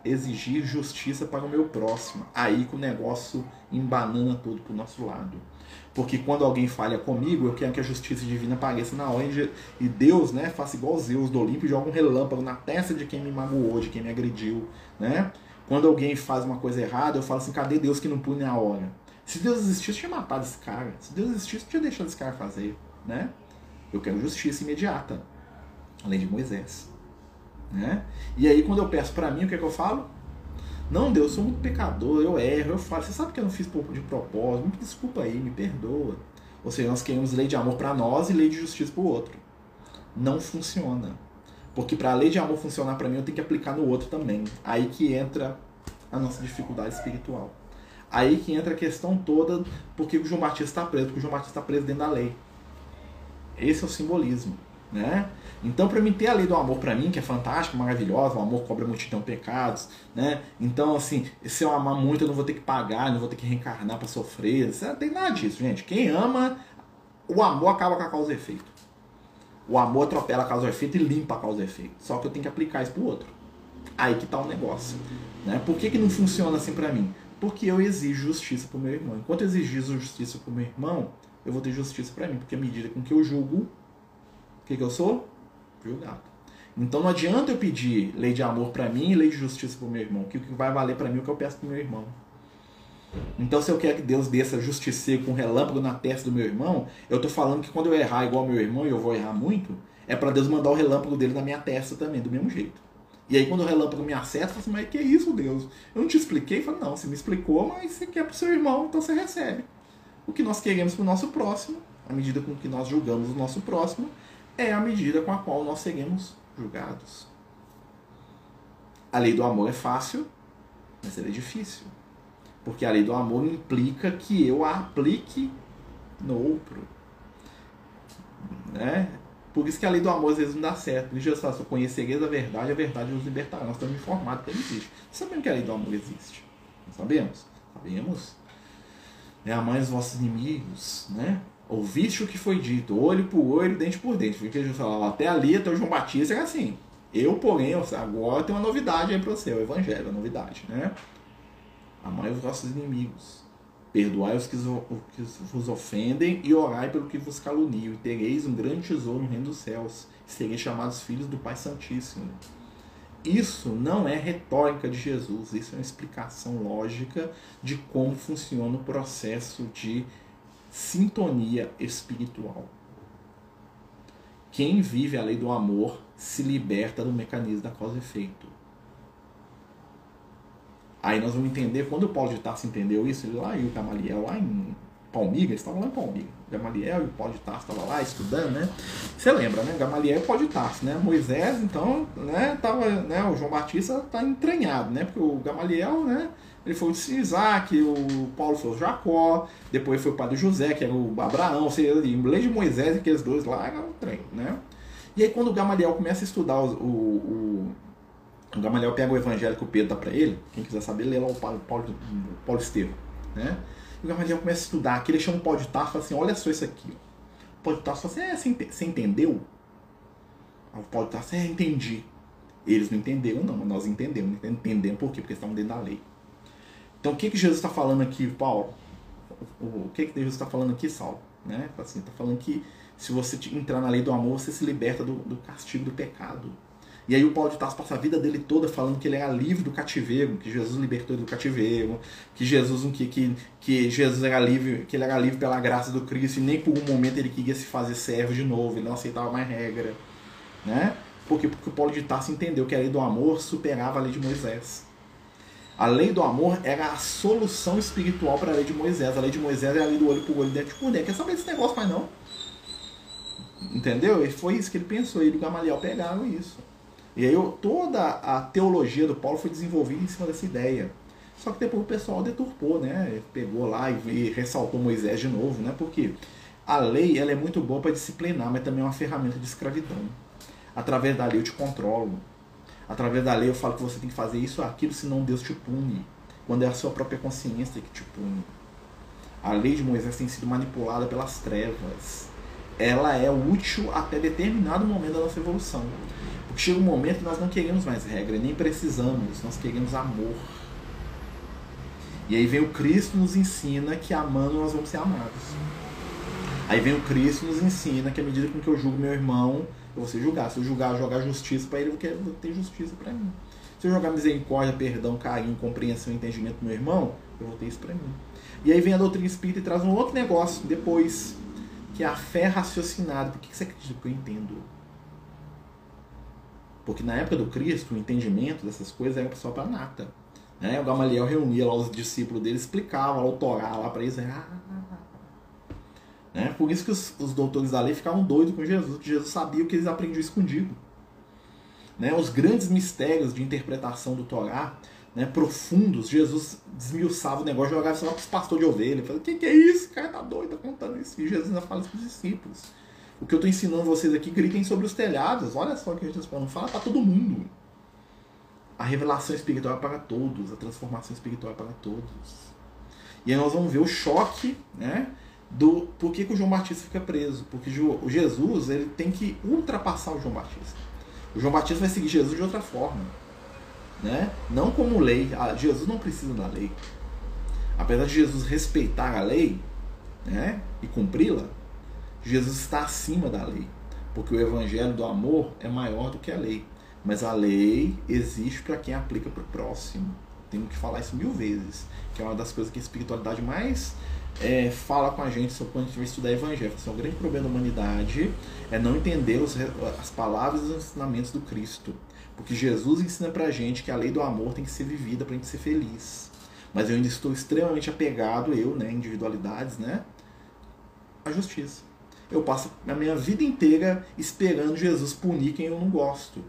exigir justiça para o meu próximo. Aí que o negócio embanana tudo pro nosso lado. Porque quando alguém falha comigo, eu quero que a justiça divina apareça na hora e Deus, né, faça igual Zeus do Olimpo e joga um relâmpago na testa de quem me magoou, de quem me agrediu, né? Quando alguém faz uma coisa errada, eu falo assim, cadê Deus que não pune a hora? Se Deus existisse, tinha matado esse cara. Se Deus existisse, tinha deixado esse cara fazer, né? Eu quero justiça imediata. A lei de Moisés. Né? E aí, quando eu peço para mim, o que é que eu falo? Não, Deus, eu sou muito pecador, eu erro, eu falo. Você sabe que eu não fiz de propósito? Me desculpa aí, me perdoa. Ou seja, nós queremos lei de amor para nós e lei de justiça para o outro. Não funciona. Porque para a lei de amor funcionar para mim, eu tenho que aplicar no outro também. Aí que entra a nossa dificuldade espiritual. Aí que entra a questão toda porque o João Batista está preso, porque o João Batista está preso dentro da lei. Esse é o simbolismo. Né? Então, para mim ter a lei do amor para mim, que é fantástica, maravilhosa, o amor cobra multidão de pecados, né? Então, assim, se eu amar muito, eu não vou ter que pagar, não vou ter que reencarnar para sofrer. Não tem nada disso, gente. Quem ama, o amor acaba com a causa e efeito. O amor atropela a causa e efeito e limpa a causa e efeito. Só que eu tenho que aplicar isso pro outro. Aí que tá o negócio. Né? Por que, que não funciona assim para mim? Porque eu exijo justiça pro meu irmão. Enquanto eu exigir justiça pro meu irmão, eu vou ter justiça para mim. Porque à medida com que eu julgo, o que, que eu sou? Julgado. Então não adianta eu pedir lei de amor para mim e lei de justiça para o meu irmão. O que vai valer para mim é o que eu peço para o meu irmão. Então, se eu quero que Deus desça justiceiro com relâmpago na testa do meu irmão, eu estou falando que quando eu errar igual meu irmão, e eu vou errar muito, é para Deus mandar o relâmpago dele na minha testa também, do mesmo jeito. E aí, quando o relâmpago me acerta, eu falo assim, mas que isso, Deus? Eu não te expliquei? Eu falo, não, você me explicou, mas você quer para o seu irmão, então você recebe. O que nós queremos para o nosso próximo, à medida com que nós julgamos o nosso próximo, é a medida com a qual nós seremos julgados. A lei do amor é fácil, mas ela é difícil. Porque a lei do amor implica que eu a aplique no outro. Né? Por isso que a lei do amor às vezes não dá certo. Jesus fala, conhecereis a verdade, a verdade nos libertará. Nós estamos informados que ela existe. Sabemos que a lei do amor existe. Não sabemos? Sabemos. É amar os vossos inimigos, né? Ouviste o que foi dito, olho por olho, dente por dente. Porque Jesus falava, até ali, até o João Batista era assim. Eu, porém, agora tem uma novidade aí para você, o Evangelho, a novidade, né? Amai os vossos inimigos, perdoai os que, vos ofendem e orai pelo que vos caluniam, e tereis um grande tesouro no reino dos céus, e sereis chamados filhos do Pai Santíssimo. Isso não é retórica de Jesus, isso é uma explicação lógica de como funciona o processo de sintonia espiritual. Quem vive a lei do amor se liberta do mecanismo da causa e efeito. Aí nós vamos entender, quando o Paulo de Tarso entendeu isso, ele lá e o Gamaliel lá em Palmiga, eles estavam lá em Palmiga. Gamaliel e o Paulo de Tarso estavam lá estudando, né? Você lembra, né? Gamaliel e o Paulo de Tarso, né? Moisés, então, né? Tava, né? O João Batista está entranhado, né? Porque o Gamaliel, né? Ele foi o Isaac, o Paulo foi o Jacó, depois foi o do José, que era o Abraão, seja, em lei de Moisés, aqueles dois lá, era um trem, né? E aí quando o Gamaliel começa a estudar o, O Gamaliel pega o evangelho que o Pedro dá para ele, quem quiser saber, lê lá o Paulo, Paulo, Paulo Estevam. Né? E o Gamaliel começa a estudar, aqui ele chama o Paulo de Tarso e fala assim, olha só isso aqui. O Paulo de Tarso fala assim, é, você ente- você entendeu? O Paulo de Tarso, é, entendi. Eles não entenderam não, mas nós entendemos. Entendemos por quê? Porque estavam dentro da lei. Então o que, que Jesus está falando aqui, Paulo? O, o que, que Jesus está falando aqui, Saulo? Né? Assim, está falando que se você entrar na lei do amor, você se liberta do, do castigo do pecado. E aí o Paulo de Tarso passa a vida dele toda falando que ele era livre do cativeiro, que Jesus libertou ele do cativeiro, que Jesus que, que, que Jesus era livre, que ele era livre pela graça do Cristo e nem por um momento ele queria se fazer servo de novo, ele não aceitava mais regra, né? Porque, porque o Paulo de Tarso entendeu que a lei do amor superava a lei de Moisés. A lei do amor era a solução espiritual para a lei de Moisés. A lei de Moisés é a lei do olho por olho, dente por dente. Quer saber desse negócio mais não? Entendeu? E foi isso que ele pensou. Ele e o Gamaliel pegaram isso. E aí eu- toda a teologia do Paulo foi desenvolvida em cima dessa ideia. Só que depois o pessoal deturpou, né? Pegou lá e, e ressaltou Moisés de novo, né? Porque a lei ela é muito boa para disciplinar, mas também é uma ferramenta de escravidão. Através da lei eu te controlo. Através da lei eu falo que você tem que fazer isso ou aquilo, senão Deus te pune. Quando é a sua própria consciência que te pune. A lei de Moisés tem sido manipulada pelas trevas. Ela é útil até determinado momento da nossa evolução. Porque chega um momento que nós não queremos mais regra, nem precisamos, nós queremos amor. E aí vem o Cristo nos ensina que amando nós vamos ser amados. Aí vem o Cristo nos ensina que à medida com que eu julgo meu irmão, eu vou ser julgado. Se eu julgar, jogar justiça para ele, eu quero ter justiça para mim. Se eu jogar misericórdia, perdão, carinho, compreensão, entendimento pro meu irmão, eu vou ter isso para mim. E aí vem a doutrina espírita e traz um outro negócio depois, que é a fé raciocinada. Por que você acredita que eu entendo? Porque na época do Cristo, o entendimento dessas coisas era só para nata. Né? O Gamaliel reunia lá os discípulos dele, explicava lá o Torá lá para eles. Ah, né? Por isso que os, os doutores da lei ficavam doidos com Jesus, porque Jesus sabia o que eles aprendiam escondido. Né? Os grandes mistérios de interpretação do Torá, né, profundos, Jesus desmiuçava o negócio, jogava isso lá para os pastores de ovelha. Falava, o que, que é isso? O cara tá doido, tá contando isso. E Jesus ainda fala isso para os discípulos. O que eu estou ensinando vocês aqui, gritem sobre os telhados. Olha só o que Jesus fala, não fala para todo mundo. A revelação espiritual é para todos, a transformação espiritual é para todos. E aí nós vamos ver o choque, né? Do por que, que o João Batista fica preso. Porque o Jesus ele tem que ultrapassar o João Batista. O João Batista vai seguir Jesus de outra forma. Né? Não como lei. Ah, Jesus não precisa da lei. Apesar de Jesus respeitar a lei né? e cumpri-la, Jesus está acima da lei. Porque o evangelho do amor é maior do que a lei. Mas a lei existe para quem aplica para o próximo. Tenho que falar isso mil vezes. Que é uma das coisas que a espiritualidade mais é, fala com a gente sobre quando a gente vai estudar evangelho. Assim, o grande problema da humanidade é não entender os, as palavras e os ensinamentos do Cristo. Porque Jesus ensina pra gente que a lei do amor tem que ser vivida pra gente ser feliz. Mas eu ainda estou extremamente apegado, eu, né, individualidades, né, à justiça. Eu passo a minha vida inteira esperando Jesus punir quem eu não gosto.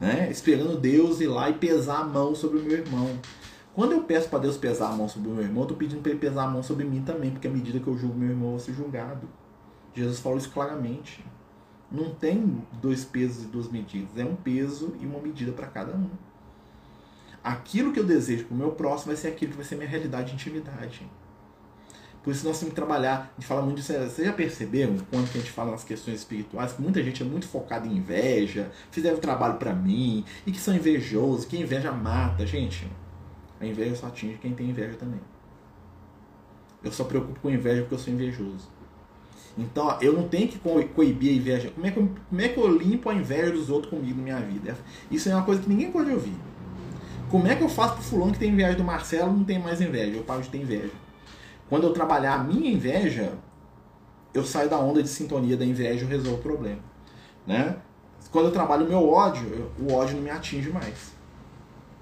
Né? Esperando Deus ir lá e pesar a mão sobre o meu irmão. Quando eu peço para Deus pesar a mão sobre o meu irmão, eu estou pedindo para ele pesar a mão sobre mim também, porque à medida que eu julgo meu irmão, eu vou ser julgado. Jesus falou isso claramente. Não tem dois pesos e duas medidas, é um peso e uma medida para cada um. Aquilo que eu desejo para o meu próximo vai ser aquilo que vai ser minha realidade de intimidade. Por isso nós temos que trabalhar, a gente fala muito disso. Vocês já perceberam quando a gente fala nas questões espirituais que muita gente é muito focada em inveja, fizeram trabalho para mim, e que são invejosos, que inveja mata. Gente, a inveja só atinge quem tem inveja também. Eu só preocupo com inveja porque eu sou invejoso. Então, eu não tenho que co- coibir a inveja. Como é, que eu, como é que eu limpo a inveja dos outros comigo na minha vida? Isso é uma coisa que ninguém pode ouvir. Como é que eu faço pro fulano que tem inveja do Marcelo não tem mais inveja? Eu paro de ter inveja. Quando eu trabalhar a minha inveja, eu saio da onda de sintonia da inveja e resolvo o problema. Né? Quando eu trabalho o meu ódio, o ódio não me atinge mais.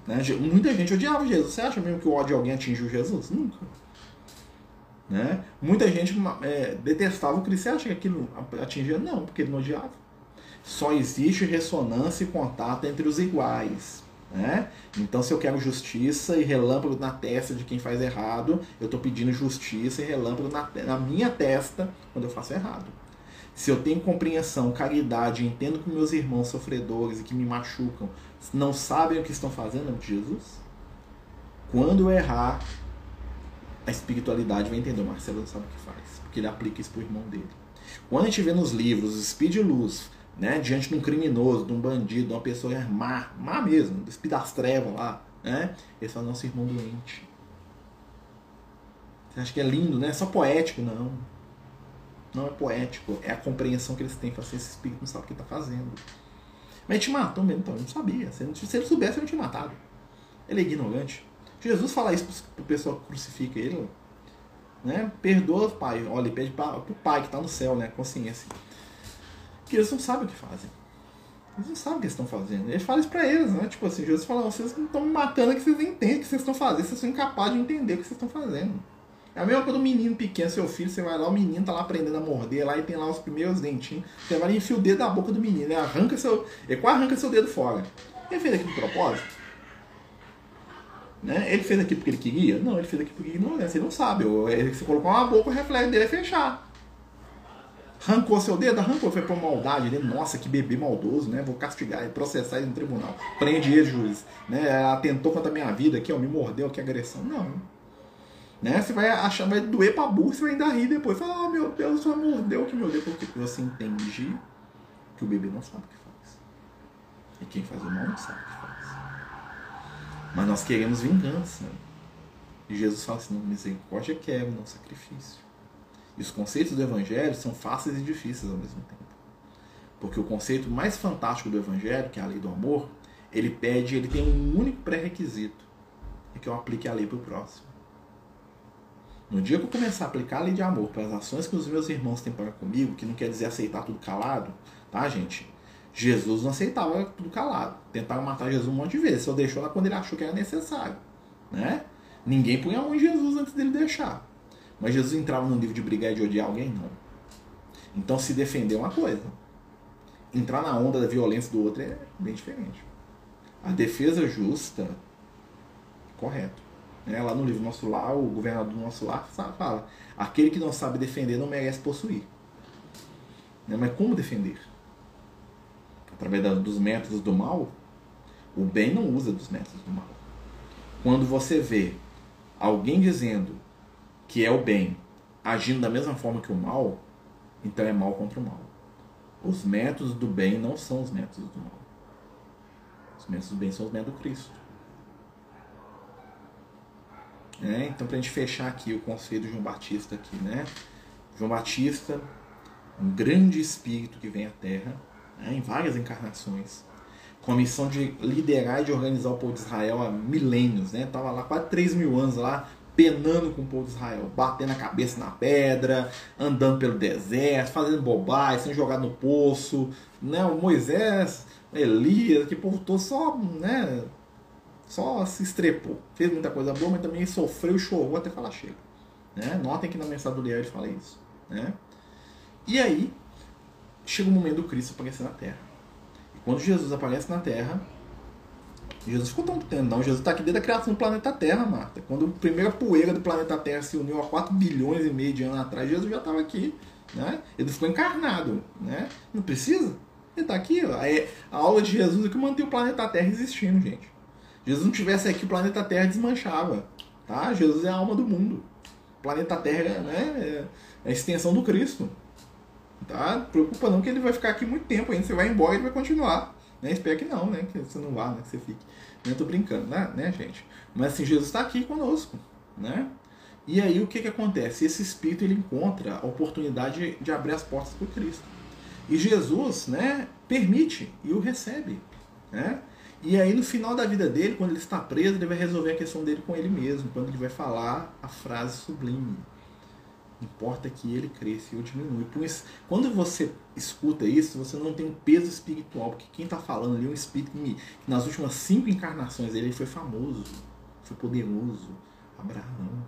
Né? Muita gente odiava Jesus. Você acha mesmo que o ódio de alguém atingiu Jesus? Nunca. Né? Muita gente é, detestava o Cristo. Você acha que aquilo atingia? Não, porque ele não odiava. Só existe ressonância e contato entre os iguais. Né? Então, se eu quero justiça e relâmpago na testa de quem faz errado, eu estou pedindo justiça e relâmpago na, na minha testa quando eu faço errado. se eu tenho compreensão, caridade, entendo que meus irmãos sofredores e que me machucam não sabem o que estão fazendo Jesus, quando eu errar, a espiritualidade vai entender. O Marcelo não sabe o que faz, porque ele aplica isso pro irmão dele. Quando a gente vê nos livros, o Speed Luz, né, diante de um criminoso, de um bandido, de uma pessoa má, má mesmo, do Speed das trevas lá, né, ele fala, nosso irmão doente. Você acha que é lindo, né? É só poético, não. Não é poético, é a compreensão que eles têm. Fala assim, esse espírito não sabe o que está fazendo. Mas te matou mesmo, então, ele não sabia. Se ele, se ele soubesse, ele não tinha matado. Ele é ignorante. Jesus fala isso pro pessoal que crucifica ele. Né? Perdoa o pai. Olha, ele pede para o pai que está no céu, né? Consciência. Que eles não sabem o que fazem. Eles não sabem o que estão fazendo. Ele fala isso pra eles, né? Tipo assim, Jesus fala, vocês não estão matando, que vocês entendem o que vocês estão fazendo, vocês são incapazes de entender o que vocês estão fazendo. É a mesma coisa do menino pequeno, seu filho, você vai lá, o menino tá lá aprendendo a morder lá e tem lá os primeiros dentinhos. Você vai lá e enfia o dedo na boca do menino, ele arranca seu. Ele quase arranca seu dedo fora. Ele fez aquilo de propósito? Né? Ele fez aquilo porque ele queria? Não, ele fez aquilo porque ignorância, ele não sabe. Ele, você colocou uma boca, o reflexo dele é fechar. Arrancou seu dedo? Arrancou, foi por maldade. Ele, nossa, que bebê maldoso, né? Vou castigar e processar ele no tribunal. Prende ele, juiz. Né? Atentou contra a minha vida aqui, ó, me mordeu aqui, agressão. Não. Né? Você vai achar, vai doer pra burro, você vai ainda rir depois. Fala, oh, meu Deus, só mordeu que meu Deus. Porque você entende que o bebê não sabe o que faz. E quem faz o mal não sabe o que faz. Mas nós queremos vingança. E Jesus fala assim, não, misericórdia quero, não sacrifício. E os conceitos do Evangelho são fáceis e difíceis ao mesmo tempo. Porque o conceito mais fantástico do Evangelho, que é a lei do amor, ele pede, ele tem um único pré-requisito. É que eu aplique a lei para o próximo. No dia que eu começar a aplicar a lei de amor para as ações que os meus irmãos têm para comigo, que não quer dizer aceitar tudo calado, tá, gente? Jesus não aceitava tudo calado. Tentaram matar Jesus um monte de vezes. Só deixou lá quando ele achou que era necessário, né? Ninguém punha a mão em Jesus antes dele deixar. Mas Jesus entrava no nível de brigar e de odiar alguém? Não. Então se defender é uma coisa. Entrar na onda da violência do outro é bem diferente. A defesa justa, correto. Né? Lá no livro Nosso Lar, o governador do Nosso Lar fala: aquele que não sabe defender não merece possuir. Né? Mas como defender? Através dos métodos do mal? O bem não usa dos métodos do mal. Quando você vê alguém dizendo que é o bem agindo da mesma forma que o mal, então é mal contra o mal. Os métodos do bem não são os métodos do mal. Os métodos do bem são os métodos do Cristo. Né? Então, para a gente fechar aqui o conceito de João Batista aqui, né? João Batista, um grande espírito que vem à Terra, né? em várias encarnações, com a missão de liderar e de organizar o povo de Israel há milênios, né? Tava lá quase 3 mil anos lá, penando com o povo de Israel, batendo a cabeça na pedra, andando pelo deserto, fazendo bobagem, sendo jogado no poço, né? O Moisés, Elias, que povo todo só, né? só se estrepou. Fez muita coisa boa, mas também sofreu e chorou até falar chega. Né? Notem que na mensagem do Leão ele fala isso. Né? E aí, chega o momento do Cristo aparecer na Terra. E quando Jesus aparece na Terra, Jesus ficou tão tempo, não. Jesus está aqui desde a criação do planeta Terra, Marta. Quando a primeira poeira do planeta Terra se uniu há 4 bilhões e meio de anos atrás, Jesus já estava aqui. Né? Ele ficou encarnado. Né? Não precisa? Ele está aqui. Ó. A aula de Jesus é que mantém o planeta Terra existindo, gente. Jesus não tivesse aqui, o planeta Terra desmanchava. Tá? Jesus é a alma do mundo. O planeta Terra né, é a extensão do Cristo. Tá? Preocupa não que ele vai ficar aqui muito tempo ainda. Você vai embora e ele vai continuar. Né? Espero que não, né? Que você não vá, né? Que você fique. Eu tô brincando, né, né gente? Mas assim, Jesus está aqui conosco. Né? E aí o que, que acontece? Esse espírito ele encontra a oportunidade de abrir as portas para Cristo. E Jesus né, permite e o recebe. Né? E aí, no final da vida dele, quando ele está preso, ele vai resolver a questão dele com ele mesmo, quando ele vai falar a frase sublime. Importa que ele cresça e eu diminua. Quando você escuta isso, você não tem um peso espiritual, porque quem está falando ali é um espírito que, nas últimas cinco encarnações ele foi famoso, foi poderoso. Abraão,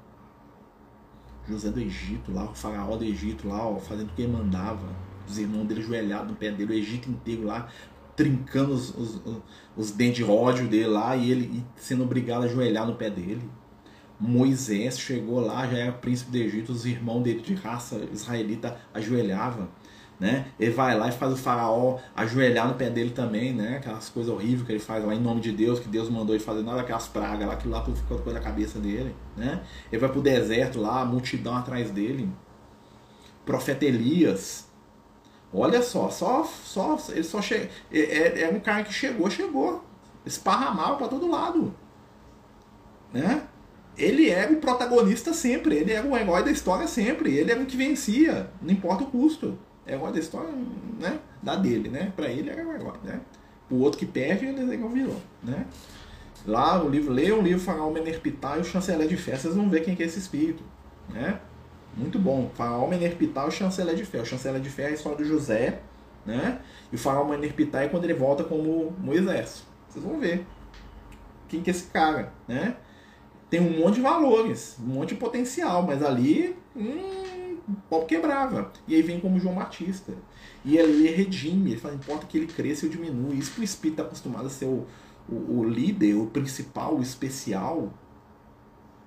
José do Egito, lá, o faraó do Egito, lá, ó, fazendo o que ele mandava. Os irmãos dele ajoelhados no pé dele, o Egito inteiro lá, trincando os, os, os dentes de ódio dele lá e ele sendo obrigado a ajoelhar no pé dele. Moisés chegou lá, já era príncipe do Egito, os irmãos dele de raça israelita ajoelhavam. Né? Ele vai lá e faz o faraó ajoelhar no pé dele também, né? Aquelas coisas horríveis que ele faz lá em nome de Deus, que Deus mandou ele fazer nada aquelas pragas lá, aquilo lá ficou na cabeça dele, né? Ele vai pro deserto lá, a multidão atrás dele. Profeta Elias. Olha só, só, só ele só chega. É, é, é um cara que chegou, chegou. Esparramava para todo lado. Né? Ele era o protagonista sempre, ele era o herói da história sempre, ele era o que vencia, não importa o custo herói da história, né? Da dele, né? Pra ele era o herói, né? O outro que perde, ele é o vilão, né? Lá o livro, leia o livro Faraó Menerpitar e o Chanceler de Fé, vocês vão ver quem que é esse espírito, né? Muito bom. Faraó Menerpitar e o Chanceler de Fé. O Chanceler de Fé é a história do José, né? E o Faraó Menerpitar é quando ele volta como Moisés. Vocês vão ver quem que é esse cara, né? Tem um monte de valores, um monte de potencial, mas ali, hum, pau quebrava. E aí vem como João Batista. E ele redime, ele fala, importa que ele cresça ou diminua. Isso que o espírito está acostumado a ser o, o, o, líder, o principal, o especial,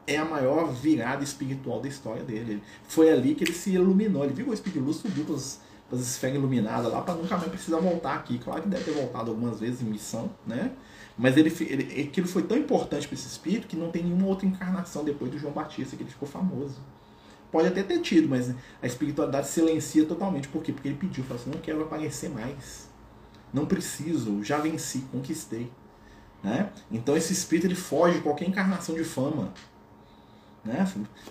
é a maior virada espiritual da história dele. Foi ali que ele se iluminou. Ele viu o espírito de luz, subiu para as esferas iluminadas lá, para nunca mais precisar voltar aqui. Claro que deve ter voltado algumas vezes em missão, né? Mas ele, ele, aquilo foi tão importante para esse espírito que não tem nenhuma outra encarnação depois do João Batista que ele ficou famoso. Pode até ter tido, mas a espiritualidade silencia totalmente. Por quê? Porque ele pediu, falou assim, não quero aparecer mais. Não preciso, já venci, conquistei. Né? Então esse espírito ele foge de qualquer encarnação de fama. Né?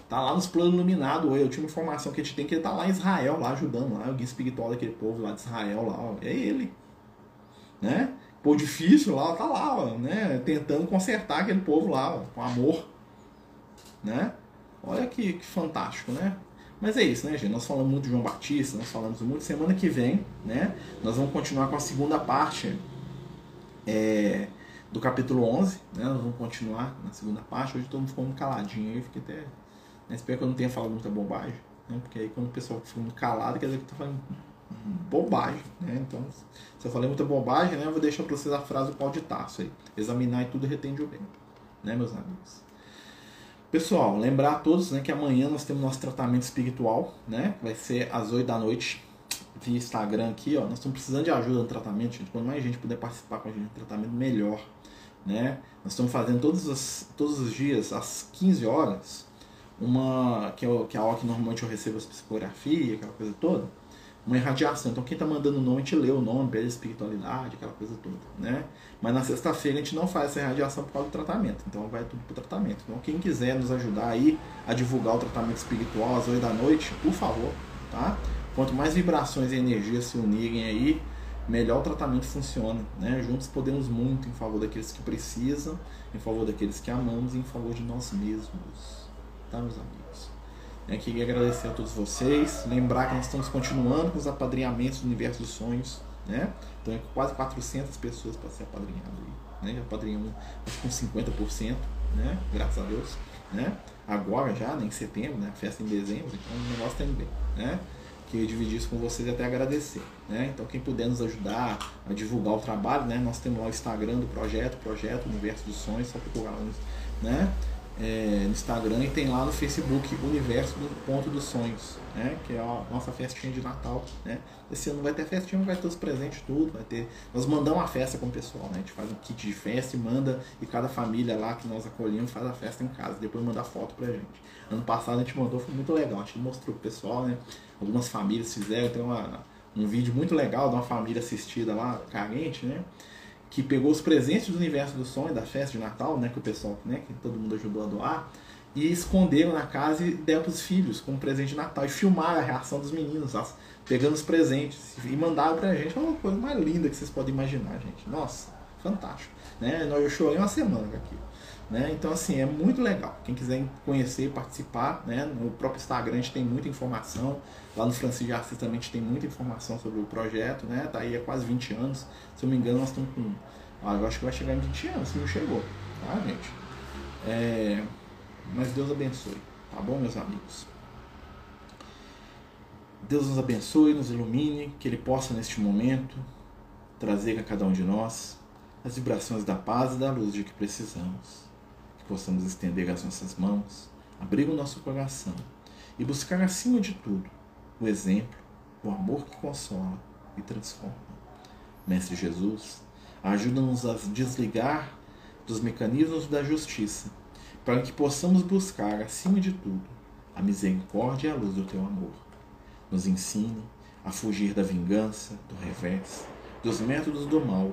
Tá lá nos planos iluminados. Eu tinha uma informação que a gente tem que ele tá lá em Israel, lá ajudando lá, o guia espiritual daquele povo lá de Israel lá, ó, é ele. Né? Pô, difícil lá, tá lá, ó, né? Tentando consertar aquele povo lá, ó, com amor. Né? Olha que, que, fantástico, né? Mas é isso, né, gente? Nós falamos muito de João Batista, nós falamos muito. Semana que vem, né? Nós vamos continuar com a segunda parte é, do capítulo 11, né? Nós vamos continuar na segunda parte. Hoje todo mundo ficou muito caladinho aí, fiquei até. Né? Espero que eu não tenha falado muita bobagem, né? Porque aí quando o pessoal fica muito calado, quer dizer que eu falando bobagem, né? Então, se eu falei muita bobagem, né? Eu vou deixar para vocês a frase do pau de taço aí. Examinar e tudo retende o bem, né, meus amigos? Pessoal, lembrar a todos né, que amanhã nós temos nosso tratamento espiritual, né? Vai ser às 8 da noite via Instagram aqui, ó. Nós estamos precisando de ajuda no tratamento, gente. Quanto mais gente puder participar com a gente no tratamento, melhor. Né? Nós estamos fazendo todos os, todos os dias, às 15 horas, uma. Que é, que é a hora que normalmente eu recebo as psicografia, aquela coisa toda uma irradiação. Então quem está mandando o nome, a gente lê o nome, pede espiritualidade, aquela coisa toda, né? Mas na sexta-feira a gente não faz essa irradiação por causa do tratamento, então vai tudo para o tratamento. Então quem quiser nos ajudar aí a divulgar o tratamento espiritual às 8 da noite, por favor, tá? Quanto mais vibrações e energias se unirem aí, melhor o tratamento funciona, né? Juntos podemos muito em favor daqueles que precisam, em favor daqueles que amamos e em favor de nós mesmos, tá, meus amigos? Eu queria agradecer a todos vocês. Lembrar que nós estamos continuando com os apadrinhamentos do Universo dos Sonhos. Né? Então é quase 400 pessoas para ser apadrinhado. Aí, né? Apadrinhamos acho com 50%, né? graças a Deus. Né? Agora já, né? em setembro, né? festa em dezembro, então o negócio está indo bem. Né? Queria dividir isso com vocês e até agradecer. Né? Então quem puder nos ajudar a divulgar o trabalho, né? nós temos lá o Instagram do projeto, projeto Universo dos Sonhos, só procurar lá. Né? É, no Instagram e tem lá no Facebook Universo do Ponto dos Sonhos, né? Que é a nossa festinha de Natal, né? Esse ano vai ter festinha, vai ter os presentes tudo, vai ter. Nós mandamos uma festa com o pessoal, né? A gente faz um kit de festa e manda e cada família lá que nós acolhemos faz a festa em casa, depois manda foto pra gente. Ano passado a gente mandou, foi muito legal, a gente mostrou pro pessoal, né? Algumas famílias fizeram, tem uma, um vídeo muito legal de uma família assistida lá, carente, né? Que pegou os presentes do universo do sonho, da festa de Natal, né, que o pessoal, né, que todo mundo ajudou a doar, e esconderam na casa e deram para os filhos como presente de Natal e filmaram a reação dos meninos, as, pegando os presentes e mandaram para a gente. uma coisa mais linda que vocês podem imaginar, gente. Nossa, fantástico. Né? Eu chorei uma semana aqui. Né? Então, assim, é muito legal. Quem quiser conhecer, participar, né? no próprio Instagram a gente tem muita informação. Lá no Francisco de Assis também a gente tem muita informação sobre o projeto. Né? Tá aí há quase 20 anos. Se eu me engano, nós estamos com. Ah, eu acho que vai chegar em 20 anos, se não chegou. Tá, gente? É... Mas Deus abençoe. Tá bom, meus amigos? Deus nos abençoe, nos ilumine, que Ele possa neste momento trazer a cada um de nós as vibrações da paz e da luz de que precisamos possamos estender as nossas mãos, abrir o nosso coração e buscar acima de tudo o exemplo, o amor que consola e transforma. Mestre Jesus, ajuda-nos a desligar dos mecanismos da justiça, para que possamos buscar, acima de tudo, a misericórdia e a luz do teu amor. Nos ensine a fugir da vingança, do revés, dos métodos do mal,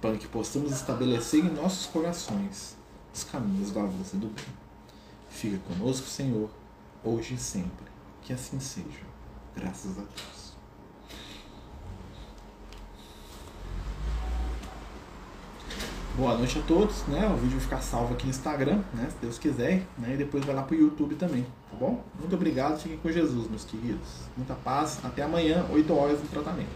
para que possamos estabelecer em nossos corações os caminhos da luz e do bem. Fica conosco, Senhor, hoje e sempre. Que assim seja. Graças a Deus. Boa noite a todos, né? O vídeo vai ficar salvo aqui no Instagram, né? Se Deus quiser, né? E depois vai lá pro YouTube também, tá bom? Muito obrigado, fiquem com Jesus, meus queridos. Muita paz, até amanhã, 8 horas no tratamento.